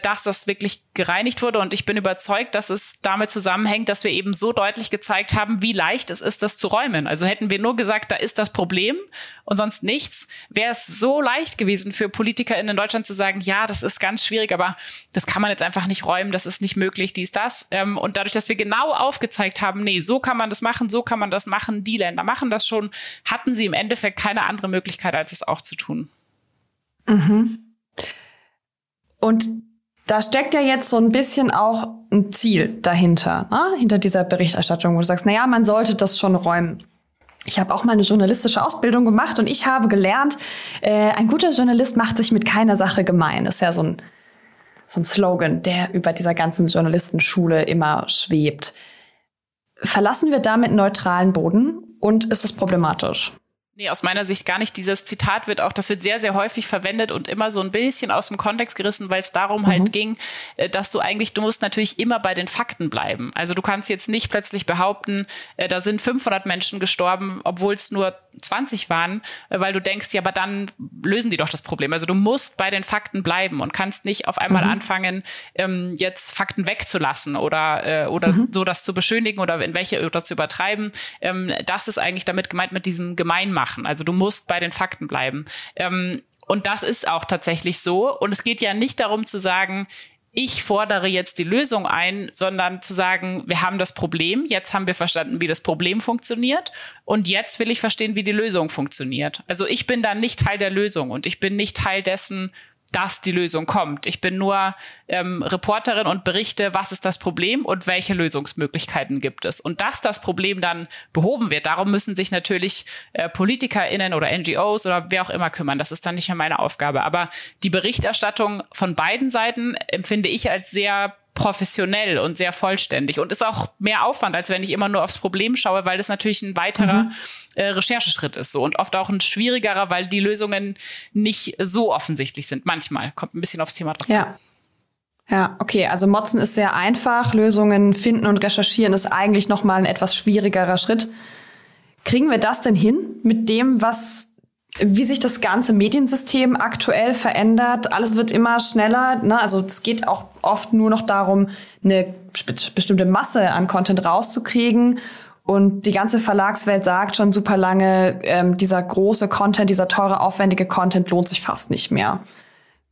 dass das wirklich gereinigt wurde. Und ich bin überzeugt, dass es damit zusammenhängt, dass wir eben so deutlich gezeigt haben, wie leicht es ist, das zu räumen. Also hätten wir nur gesagt, da ist das Problem und sonst nichts, wäre es so leicht gewesen für PolitikerInnen in Deutschland zu sagen, ja, das ist ganz schwierig, aber das kann man jetzt einfach nicht räumen, das ist nicht möglich, dies, das. Ähm, und dadurch, dass wir genau aufgezeigt haben, nee, so kann man das machen, so kann man das machen, die Länder machen das schon, hatten sie im Endeffekt keine andere Möglichkeit, als es auch zu tun. Mhm. Und da steckt ja jetzt so ein bisschen auch ein Ziel dahinter, ne? hinter dieser Berichterstattung, wo du sagst, na ja, man sollte das schon räumen. Ich habe auch mal eine journalistische Ausbildung gemacht und ich habe gelernt, äh, ein guter Journalist macht sich mit keiner Sache gemein. Das ist ja so ein, so ein Slogan, der über dieser ganzen Journalistenschule immer schwebt. Verlassen wir damit neutralen Boden und ist es problematisch? Nee, aus meiner Sicht gar nicht. Dieses Zitat wird auch, das wird sehr, sehr häufig verwendet und immer so ein bisschen aus dem Kontext gerissen, weil es darum halt mhm. halt ging, äh, dass du eigentlich, du musst natürlich immer bei den Fakten bleiben. Also du kannst jetzt nicht plötzlich behaupten, äh, da sind 500 Menschen gestorben, obwohl es nur 20 waren, äh, weil du denkst, ja, aber dann lösen die doch das Problem. Also du musst bei den Fakten bleiben und kannst nicht auf einmal mhm. anfangen, ähm, jetzt Fakten wegzulassen oder, oder mhm. so das zu beschönigen oder in welche oder zu übertreiben. Ähm, das ist eigentlich damit gemeint mit diesem Gemeinmachen machen. Also du musst bei den Fakten bleiben. Ähm, und das ist auch tatsächlich so. Und es geht ja nicht darum zu sagen, ich fordere jetzt die Lösung ein, sondern zu sagen, wir haben das Problem, jetzt haben wir verstanden, wie das Problem funktioniert und jetzt will ich verstehen, wie die Lösung funktioniert. Also ich bin dann nicht Teil der Lösung und ich bin nicht Teil dessen, dass die Lösung kommt. Ich bin nur ähm, Reporterin und berichte, was ist das Problem und welche Lösungsmöglichkeiten gibt es. Und dass das Problem dann behoben wird, darum müssen sich natürlich äh, PolitikerInnen oder NGOs oder wer auch immer kümmern. Das ist dann nicht mehr meine Aufgabe. Aber die Berichterstattung von beiden Seiten empfinde ich als sehr professionell und sehr vollständig und ist auch mehr Aufwand, als wenn ich immer nur aufs Problem schaue, weil das natürlich ein weiterer mhm. äh, Rechercheschritt ist so und oft auch ein schwierigerer, weil die Lösungen nicht so offensichtlich sind. Manchmal kommt ein bisschen aufs Thema drauf. Ja. Ja, okay, also Motzen ist sehr einfach, Lösungen finden und recherchieren ist eigentlich noch mal ein etwas schwierigerer Schritt. Kriegen wir das denn hin mit dem, was wie sich das ganze Mediensystem aktuell verändert. Alles wird immer schneller. Ne? Also es geht auch oft nur noch darum, eine bestimmte Masse an Content rauszukriegen. Und die ganze Verlagswelt sagt schon super lange, ähm, dieser große Content, dieser teure, aufwendige Content lohnt sich fast nicht mehr.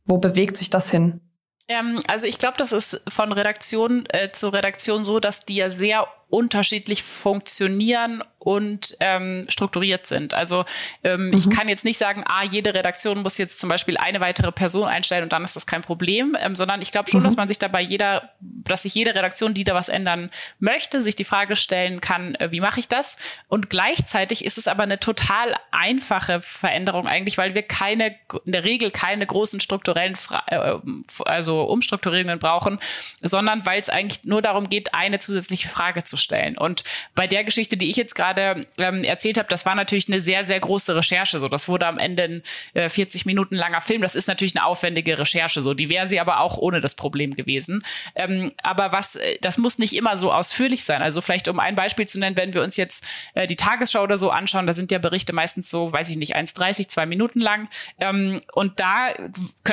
Wo bewegt sich das hin? Ähm, also ich glaube, das ist von Redaktion äh, zu Redaktion so, dass die ja sehr unterschiedlich funktionieren und ähm, strukturiert sind. Also ähm, mhm. ich kann jetzt nicht sagen, ah, jede Redaktion muss jetzt zum Beispiel eine weitere Person einstellen und dann ist das kein Problem, ähm, sondern ich glaube schon, mhm. dass man sich dabei jeder, dass sich jede Redaktion, die da was ändern möchte, sich die Frage stellen kann, äh, wie mache ich das? Und gleichzeitig ist es aber eine total einfache Veränderung eigentlich, weil wir keine, in der Regel keine großen strukturellen, Fra äh, also Umstrukturierungen brauchen, sondern weil es eigentlich nur darum geht, eine zusätzliche Frage zu stellen. Und bei der Geschichte, die ich jetzt gerade ähm, erzählt habe, das war natürlich eine sehr, sehr große Recherche. So, das wurde am Ende ein äh, 40 Minuten langer Film. Das ist natürlich eine aufwendige Recherche. So, die wäre sie aber auch ohne das Problem gewesen. Ähm, aber was, äh, das muss nicht immer so ausführlich sein. Also vielleicht um ein Beispiel zu nennen, wenn wir uns jetzt äh, die Tagesschau oder so anschauen, da sind ja Berichte meistens so, weiß ich nicht, 1,30, zwei Minuten lang. Ähm, und da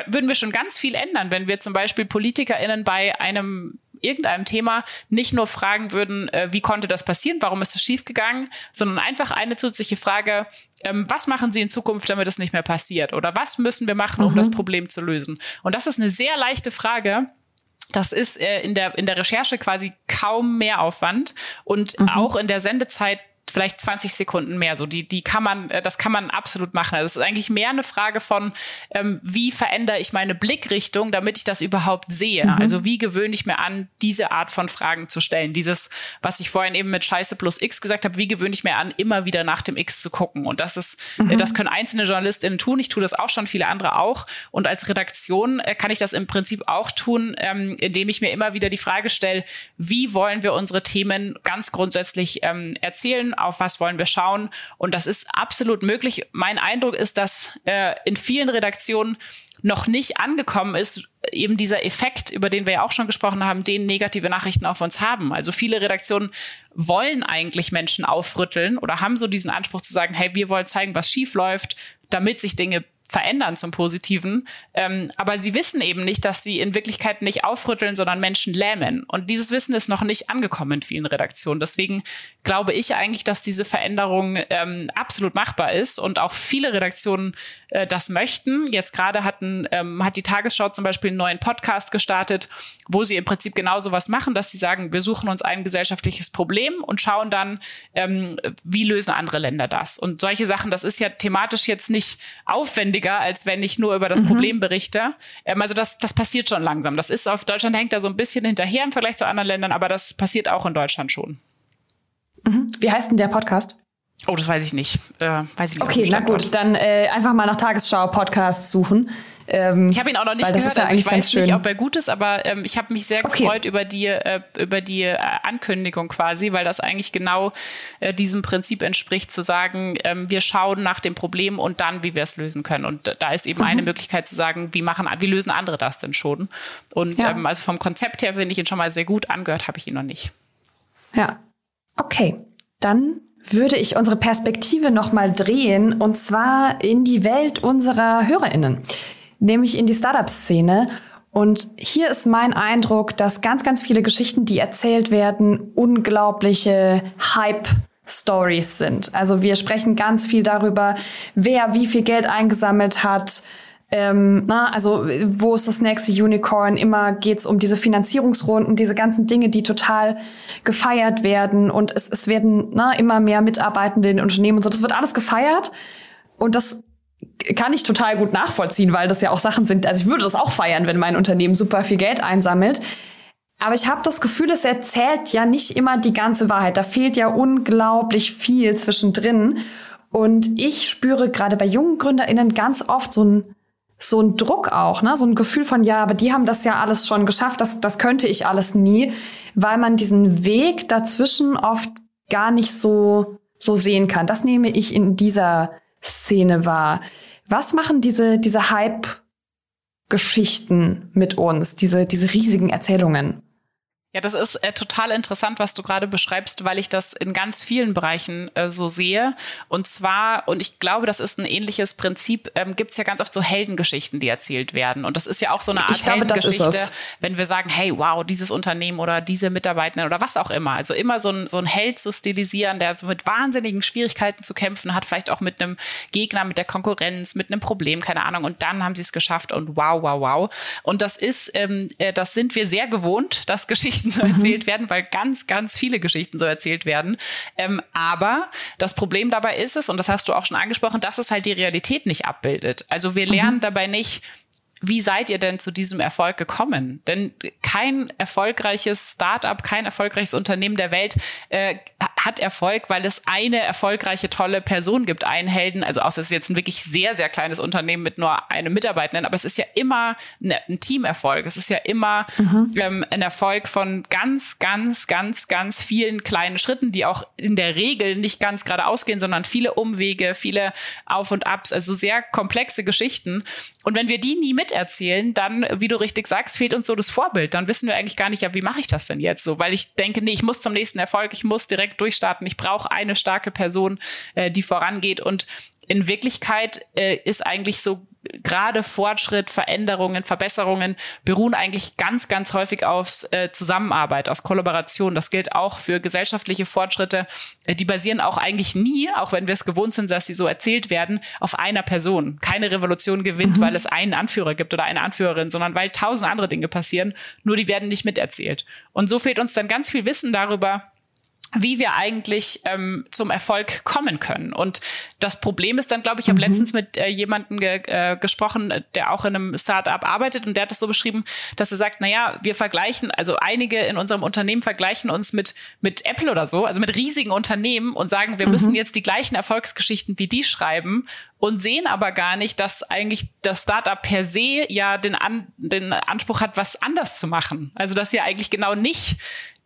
würden wir schon ganz viel ändern, wenn wir zum Beispiel PolitikerInnen bei einem irgendeinem Thema nicht nur fragen würden, äh, wie konnte das passieren, warum ist es schiefgegangen, sondern einfach eine zusätzliche Frage, ähm, was machen Sie in Zukunft, damit das nicht mehr passiert? Oder was müssen wir machen, um mhm. das Problem zu lösen? Und das ist eine sehr leichte Frage. Das ist äh, in, der, in der Recherche quasi kaum mehr Aufwand und mhm. auch in der Sendezeit vielleicht 20 Sekunden mehr. So die, die kann man, äh, das kann man absolut machen. Also es ist eigentlich mehr eine Frage von, ähm, wie verändere ich meine Blickrichtung, damit ich das überhaupt sehe. Mhm. Also wie gewöhne ich mir an, diese Art von Fragen zu stellen. Dieses, was ich vorhin eben mit Scheiße plus X gesagt habe, wie gewöhne ich mir an, immer wieder nach dem X zu gucken. Und das ist, äh, mhm. das können einzelne JournalistInnen tun. Ich tue das auch schon, viele andere auch. Und als Redaktion äh, kann ich das im Prinzip auch tun, ähm, indem ich mir immer wieder die Frage stelle, wie wollen wir unsere Themen ganz grundsätzlich ähm, erzählen, auf was wollen wir schauen. Und das ist absolut möglich. Mein Eindruck ist, dass äh, in vielen Redaktionen noch nicht angekommen ist, eben dieser Effekt, über den wir ja auch schon gesprochen haben, den negative Nachrichten auf uns haben. Also viele Redaktionen wollen eigentlich Menschen aufrütteln oder haben so diesen Anspruch zu sagen, hey, wir wollen zeigen, was schief läuft, damit sich Dinge verändern zum Positiven. Ähm, aber sie wissen eben nicht, dass sie in Wirklichkeit nicht aufrütteln, sondern Menschen lähmen. Und dieses Wissen ist noch nicht angekommen in vielen Redaktionen. Deswegen glaube ich eigentlich, dass diese Veränderung ähm, absolut machbar ist und auch viele Redaktionen äh, das möchten. Jetzt gerade hatten, ähm, hat die Tagesschau zum Beispiel einen neuen Podcast gestartet, wo sie im Prinzip genau so was machen, dass sie sagen, wir suchen uns ein gesellschaftliches Problem und schauen dann, ähm, wie lösen andere Länder das. Und solche Sachen, das ist ja thematisch jetzt nicht aufwendiger, als wenn ich nur über das mhm. Problem berichte. Ähm, also das, das passiert schon langsam. Das ist auf Deutschland hängt da so ein bisschen hinterher im Vergleich zu anderen Ländern, aber das passiert auch in Deutschland schon. Mhm. Wie heißt denn der Podcast? Oh, das weiß ich nicht. Äh, weiß ich nicht okay, na gut, dann äh, einfach mal nach Tagesschau-Podcasts suchen. Ähm, ich habe ihn auch noch nicht gehört, ja also ich weiß nicht, ob er gut ist, aber ähm, ich habe mich sehr okay. gefreut über die, äh, über die äh, Ankündigung quasi, weil das eigentlich genau äh, diesem Prinzip entspricht, zu sagen, ähm, wir schauen nach dem Problem und dann, wie wir es lösen können. Und da ist eben mhm. eine Möglichkeit zu sagen, wie machen, wie lösen andere das denn schon? Und ja. ähm, also vom Konzept her finde ich ihn schon mal sehr gut. Angehört habe ich ihn noch nicht. Ja. Okay. Dann würde ich unsere Perspektive nochmal drehen und zwar in die Welt unserer HörerInnen, nämlich in die Startup-Szene. Und hier ist mein Eindruck, dass ganz, ganz viele Geschichten, die erzählt werden, unglaubliche Hype-Stories sind. Also wir sprechen ganz viel darüber, wer wie viel Geld eingesammelt hat, ähm, na, also wo ist das nächste Unicorn? Immer geht's um diese Finanzierungsrunden, diese ganzen Dinge, die total gefeiert werden und es, es werden na, immer mehr Mitarbeitende in Unternehmen und so. Das wird alles gefeiert und das kann ich total gut nachvollziehen, weil das ja auch Sachen sind. Also ich würde das auch feiern, wenn mein Unternehmen super viel Geld einsammelt. Aber ich habe das Gefühl, es erzählt ja nicht immer die ganze Wahrheit. Da fehlt ja unglaublich viel zwischendrin. Und ich spüre gerade bei jungen GründerInnen ganz oft so ein so ein Druck auch, ne? so ein Gefühl von, ja, aber die haben das ja alles schon geschafft, das, das könnte ich alles nie, weil man diesen Weg dazwischen oft gar nicht so, so sehen kann. Das nehme ich in dieser Szene wahr. Was machen diese, diese Hype-Geschichten mit uns, diese, diese riesigen Erzählungen? Ja, das ist äh, total interessant, was du gerade beschreibst, weil ich das in ganz vielen Bereichen äh, so sehe. Und zwar, und ich glaube, das ist ein ähnliches Prinzip, ähm, gibt es ja ganz oft so Heldengeschichten, die erzählt werden. Und das ist ja auch so eine Art glaube, Heldengeschichte, wenn wir sagen, hey, wow, dieses Unternehmen oder diese Mitarbeitenden oder was auch immer. Also immer so ein, so ein Held zu stilisieren, der so mit wahnsinnigen Schwierigkeiten zu kämpfen hat, vielleicht auch mit einem Gegner, mit der Konkurrenz, mit einem Problem, keine Ahnung. Und dann haben sie es geschafft und wow, wow, wow. Und das ist, ähm, äh, das sind wir sehr gewohnt, dass Geschichten Geschichten so erzählt werden, weil ganz, ganz viele Geschichten so erzählt werden. Ähm, aber das Problem dabei ist es, und das hast du auch schon angesprochen, dass es halt die Realität nicht abbildet. Also wir lernen mhm. dabei nicht, wie seid ihr denn zu diesem Erfolg gekommen? Denn kein erfolgreiches Startup, kein erfolgreiches Unternehmen der Welt äh, hat Erfolg, weil es eine erfolgreiche, tolle Person gibt, einen Helden. Also außer es ist jetzt ein wirklich sehr, sehr kleines Unternehmen mit nur einem Mitarbeitenden, aber es ist ja immer eine, ein Teamerfolg. Es ist ja immer mhm. ähm, ein Erfolg von ganz, ganz, ganz, ganz vielen kleinen Schritten, die auch in der Regel nicht ganz geradeaus gehen, sondern viele Umwege, viele Auf und Abs, also sehr komplexe Geschichten. Und wenn wir die nie miterzählen, dann, wie du richtig sagst, fehlt uns so das Vorbild. Dann wissen wir eigentlich gar nicht, ja, wie mache ich das denn jetzt so? Weil ich denke, nee, ich muss zum nächsten Erfolg, ich muss direkt durchstarten, ich brauche eine starke Person, äh, die vorangeht. Und in Wirklichkeit äh, ist eigentlich so gerade Fortschritt, Veränderungen, Verbesserungen beruhen eigentlich ganz, ganz häufig aus äh, Zusammenarbeit, aus Kollaboration. Das gilt auch für gesellschaftliche Fortschritte. Äh, die basieren auch eigentlich nie, auch wenn wir es gewohnt sind, dass sie so erzählt werden, auf einer Person. Keine Revolution gewinnt, mhm. weil es einen Anführer gibt oder eine Anführerin, sondern weil tausend andere Dinge passieren, nur die werden nicht miterzählt. Und so fehlt uns dann ganz viel Wissen darüber, wie wir eigentlich ähm, zum Erfolg kommen können. Und das Problem ist dann, glaube ich, ich habe mhm. letztens mit äh, jemandem ge äh, gesprochen, der auch in einem Startup arbeitet und der hat es so beschrieben, dass er sagt, na ja, wir vergleichen, also einige in unserem Unternehmen vergleichen uns mit, mit Apple oder so, also mit riesigen Unternehmen und sagen, wir mhm. müssen jetzt die gleichen Erfolgsgeschichten wie die schreiben und sehen aber gar nicht, dass eigentlich das Startup per se ja den, An den Anspruch hat, was anders zu machen. Also dass ja eigentlich genau nicht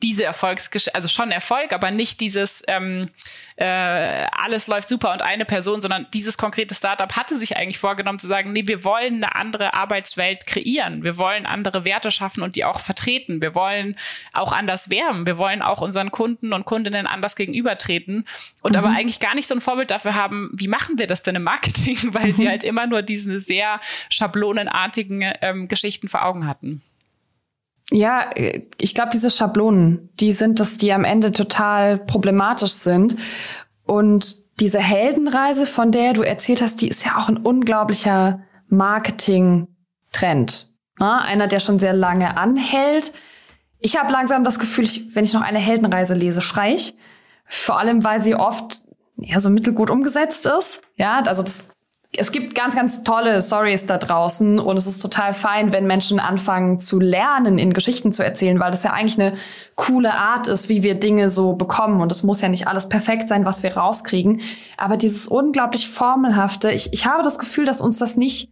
diese Erfolgsgeschichte, also schon Erfolg, aber nicht dieses ähm, äh, alles läuft super und eine Person, sondern dieses konkrete Startup hatte sich eigentlich vorgenommen zu sagen, nee, wir wollen eine andere Arbeitswelt kreieren, wir wollen andere Werte schaffen und die auch vertreten, wir wollen auch anders werben, wir wollen auch unseren Kunden und Kundinnen anders gegenübertreten und mhm. aber eigentlich gar nicht so ein Vorbild dafür haben, wie machen wir das denn im Marketing, weil mhm. sie halt immer nur diese sehr schablonenartigen ähm, Geschichten vor Augen hatten. Ja, ich glaube, diese Schablonen, die sind das, die am Ende total problematisch sind. Und diese Heldenreise, von der du erzählt hast, die ist ja auch ein unglaublicher Marketing-Trend. Ja, einer, der schon sehr lange anhält. Ich habe langsam das Gefühl, ich, wenn ich noch eine Heldenreise lese, schrei ich. Vor allem, weil sie oft ja, so mittelgut umgesetzt ist. Ja, also das es gibt ganz, ganz tolle Stories da draußen und es ist total fein, wenn Menschen anfangen zu lernen, in Geschichten zu erzählen, weil das ja eigentlich eine coole Art ist, wie wir Dinge so bekommen und es muss ja nicht alles perfekt sein, was wir rauskriegen. Aber dieses unglaublich formelhafte, ich, ich habe das Gefühl, dass uns das nicht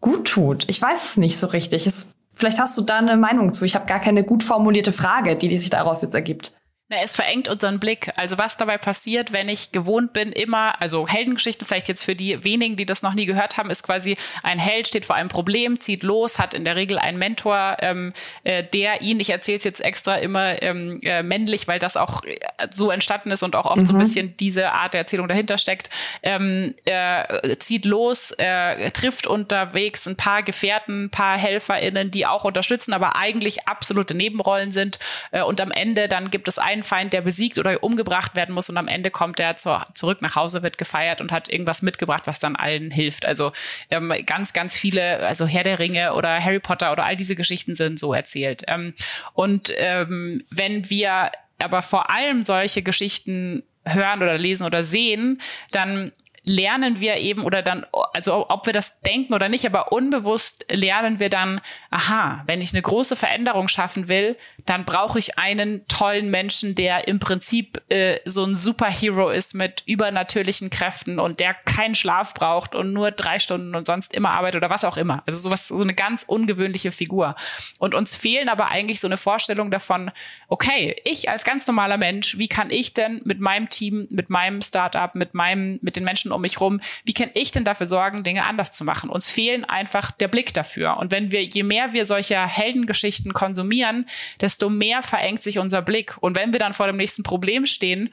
gut tut. Ich weiß es nicht so richtig. Es, vielleicht hast du da eine Meinung zu. Ich habe gar keine gut formulierte Frage, die, die sich daraus jetzt ergibt. Na, es verengt unseren Blick. Also was dabei passiert, wenn ich gewohnt bin, immer, also Heldengeschichten vielleicht jetzt für die wenigen, die das noch nie gehört haben, ist quasi ein Held steht vor einem Problem, zieht los, hat in der Regel einen Mentor, ähm, äh, der ihn, ich erzähle es jetzt extra immer ähm, äh, männlich, weil das auch äh, so entstanden ist und auch oft mhm. so ein mhm. bisschen diese Art der Erzählung dahinter steckt, ähm, äh, zieht los, äh, trifft unterwegs ein paar Gefährten, ein paar HelferInnen, die auch unterstützen, aber eigentlich absolute Nebenrollen sind äh, und am Ende dann gibt es einen Feind, der besiegt oder umgebracht werden muss und am Ende kommt er zu, zurück nach Hause, wird gefeiert und hat irgendwas mitgebracht, was dann allen hilft. Also ähm, ganz, ganz viele, also Herr der Ringe oder Harry Potter oder all diese Geschichten sind so erzählt. Ähm, und ähm, wenn wir aber vor allem solche Geschichten hören oder lesen oder sehen, dann lernen wir eben oder dann, also ob wir das denken oder nicht, aber unbewusst lernen wir dann, aha, wenn ich eine große Veränderung schaffen will, dann brauche ich einen tollen Menschen, der im Prinzip äh, so ein Superhero ist mit übernatürlichen Kräften und der keinen Schlaf braucht und nur drei Stunden und sonst immer arbeitet oder was auch immer. Also sowas, so eine ganz ungewöhnliche Figur. Und uns fehlen aber eigentlich so eine Vorstellung davon, okay, ich als ganz normaler Mensch, wie kann ich denn mit meinem Team, mit meinem Startup, mit meinem, mit den Menschen um mich rum, wie kann ich denn dafür sorgen, Dinge anders zu machen? Uns fehlen einfach der Blick dafür. Und wenn wir, je mehr wir solcher Heldengeschichten konsumieren, desto mehr verengt sich unser Blick. Und wenn wir dann vor dem nächsten Problem stehen,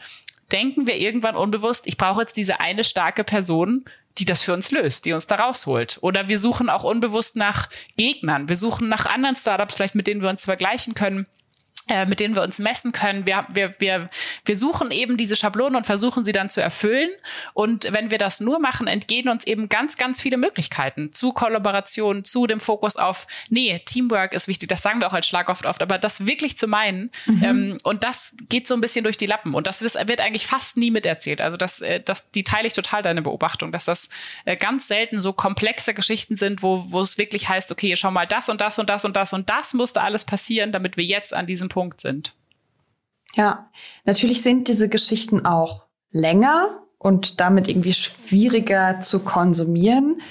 denken wir irgendwann unbewusst, ich brauche jetzt diese eine starke Person, die das für uns löst, die uns da rausholt. Oder wir suchen auch unbewusst nach Gegnern. Wir suchen nach anderen Startups, vielleicht mit denen wir uns vergleichen können mit denen wir uns messen können. Wir, wir, wir, wir suchen eben diese Schablonen und versuchen sie dann zu erfüllen. Und wenn wir das nur machen, entgehen uns eben ganz, ganz viele Möglichkeiten zu Kollaboration, zu dem Fokus auf, nee, Teamwork ist wichtig, das sagen wir auch als Schlag oft oft, aber das wirklich zu meinen. Mhm. Ähm, und das geht so ein bisschen durch die Lappen. Und das wird eigentlich fast nie miterzählt. Also das, äh, das, die teile ich total deine Beobachtung, dass das äh, ganz selten so komplexe Geschichten sind, wo, wo es wirklich heißt, okay, schau mal, das und das und das und das und das musste alles passieren, damit wir jetzt an diesem Punkt Punkt sind. Ja, natürlich sind diese Geschichten auch länger und damit irgendwie schwieriger zu konsumieren.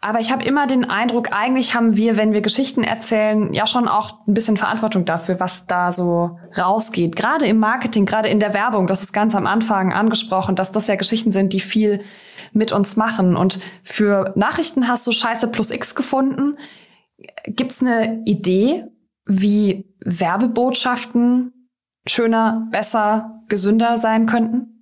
Aber ich habe immer den Eindruck, eigentlich haben wir, wenn wir Geschichten erzählen, ja schon auch ein bisschen Verantwortung dafür, was da so rausgeht. Gerade im Marketing, gerade in der Werbung, das ist ganz am Anfang angesprochen, dass das ja Geschichten sind, die viel mit uns machen. Und für Nachrichten hast du Scheiße plus X gefunden. Gibt's eine Idee, wie Werbebotschaften schöner, besser, gesünder sein könnten?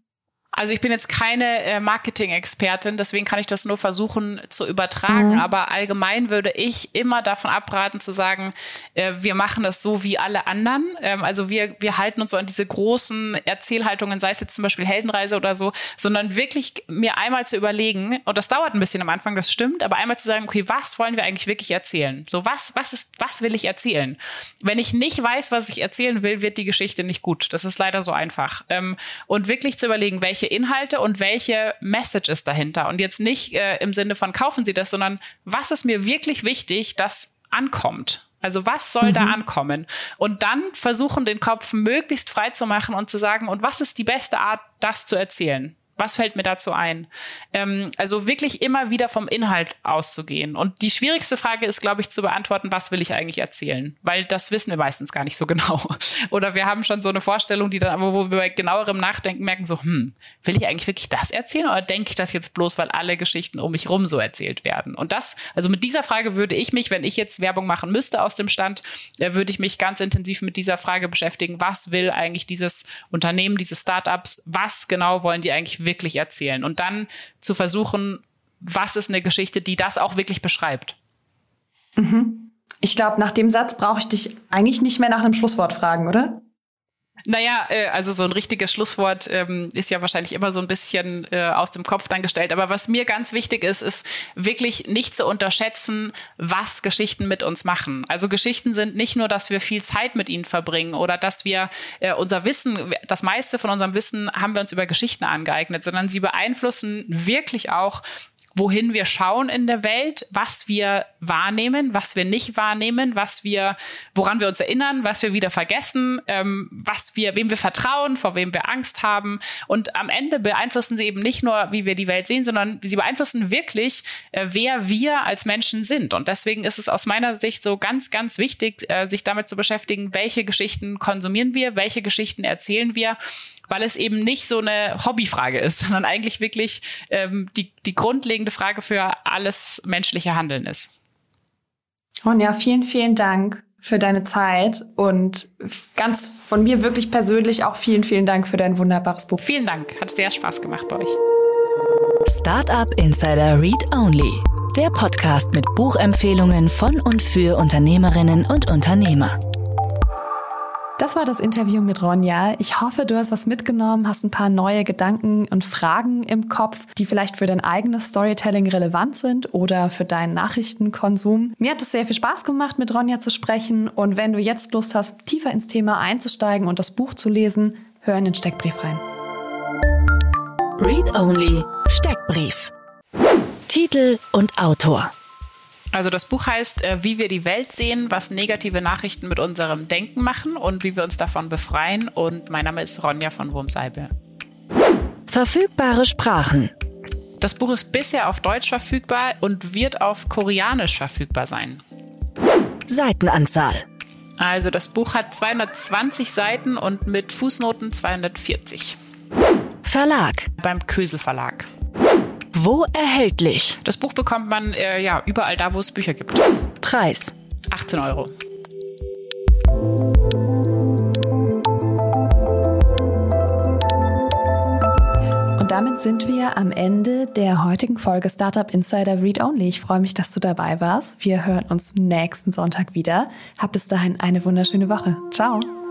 Also ich bin jetzt keine äh, Marketing-Expertin, deswegen kann ich das nur versuchen zu übertragen. Mhm. Aber allgemein würde ich immer davon abraten zu sagen, äh, wir machen das so wie alle anderen. Ähm, also wir, wir halten uns so an diese großen Erzählhaltungen, sei es jetzt zum Beispiel Heldenreise oder so, sondern wirklich mir einmal zu überlegen, und das dauert ein bisschen am Anfang, das stimmt, aber einmal zu sagen, okay, was wollen wir eigentlich wirklich erzählen? So, was, was ist, was will ich erzählen? Wenn ich nicht weiß, was ich erzählen will, wird die Geschichte nicht gut. Das ist leider so einfach. Ähm, und wirklich zu überlegen, welche welche Inhalte und welche Message ist dahinter. Und jetzt nicht äh, im Sinne von kaufen Sie das, sondern was ist mir wirklich wichtig, dass ankommt. Also was soll mhm. da ankommen? Und dann versuchen, den Kopf möglichst frei zu machen und zu sagen, und was ist die beste Art, das zu erzählen? Was fällt mir dazu ein? Ähm, also wirklich immer wieder vom Inhalt auszugehen. Und die schwierigste Frage ist, glaube ich, zu beantworten, was will ich eigentlich erzählen? Weil das wissen wir meistens gar nicht so genau. Oder wir haben schon so eine Vorstellung, die dann wo wir bei genauerem Nachdenken merken, so, hm, will ich eigentlich wirklich das erzählen oder denke ich das jetzt bloß, weil alle Geschichten um mich rum so erzählt werden? Und das, also mit dieser Frage würde ich mich, wenn ich jetzt Werbung machen müsste aus dem Stand, äh, würde ich mich ganz intensiv mit dieser Frage beschäftigen, was will eigentlich dieses Unternehmen, diese Startups, was genau wollen die eigentlich wirklich erzählen. Und dann zu versuchen, was ist eine Geschichte, die das auch wirklich beschreibt. Mhm. Ich glaube, nach dem Satz brauche ich dich eigentlich nicht mehr nach einem Schlusswort fragen, oder? Naja, äh, also so ein richtiges Schlusswort ähm, ist ja wahrscheinlich immer so ein bisschen äh, aus dem Kopf dann gestellt. Aber was mir ganz wichtig ist, ist wirklich nicht zu unterschätzen, was Geschichten mit uns machen. Also Geschichten sind nicht nur, dass wir viel Zeit mit ihnen verbringen oder dass wir äh, unser Wissen, das meiste von unserem Wissen haben wir uns über Geschichten angeeignet, sondern sie beeinflussen wirklich auch wohin wir schauen in der Welt, was wir wahrnehmen, was wir nicht wahrnehmen, was wir, woran wir uns erinnern, was wir wieder vergessen, ähm, was wir, wem wir vertrauen, vor wem wir Angst haben. Und am Ende beeinflussen sie eben nicht nur, wie wir die Welt sehen, sondern sie beeinflussen wirklich, äh, wer wir als Menschen sind. Und deswegen ist es aus meiner Sicht so ganz, ganz wichtig, äh, sich damit zu beschäftigen, welche Geschichten konsumieren wir, welche Geschichten erzählen wir weil es eben nicht so eine Hobbyfrage ist, sondern eigentlich wirklich ähm, die, die grundlegende Frage für alles menschliche Handeln ist. Ronja, vielen, vielen Dank für deine Zeit und ganz von mir wirklich persönlich auch vielen, vielen Dank für dein wunderbares Buch. Vielen Dank, hat sehr Spaß gemacht bei euch. Startup Insider Read Only, der Podcast mit Buchempfehlungen von und für Unternehmerinnen und Unternehmer. Das war das Interview mit Ronja. Ich hoffe, du hast was mitgenommen, hast ein paar neue Gedanken und Fragen im Kopf, die vielleicht für dein eigenes Storytelling relevant sind oder für deinen Nachrichtenkonsum. Mir hat es sehr viel Spaß gemacht, mit Ronja zu sprechen. Und wenn du jetzt Lust hast, tiefer ins Thema einzusteigen und das Buch zu lesen, hör in den Steckbrief rein. Read Only Steckbrief. Titel und Autor. Also das Buch heißt, äh, wie wir die Welt sehen, was negative Nachrichten mit unserem Denken machen und wie wir uns davon befreien. Und mein Name ist Ronja von Wurmseibel. Verfügbare Sprachen. Das Buch ist bisher auf Deutsch verfügbar und wird auf Koreanisch verfügbar sein. Seitenanzahl. Also das Buch hat 220 Seiten und mit Fußnoten 240. Verlag. Beim Kösel Verlag. Wo erhältlich? Das Buch bekommt man äh, ja überall da, wo es Bücher gibt. Preis 18 Euro. Und damit sind wir am Ende der heutigen Folge Startup Insider Read Only. Ich freue mich, dass du dabei warst. Wir hören uns nächsten Sonntag wieder. Hab bis dahin eine wunderschöne Woche. Ciao.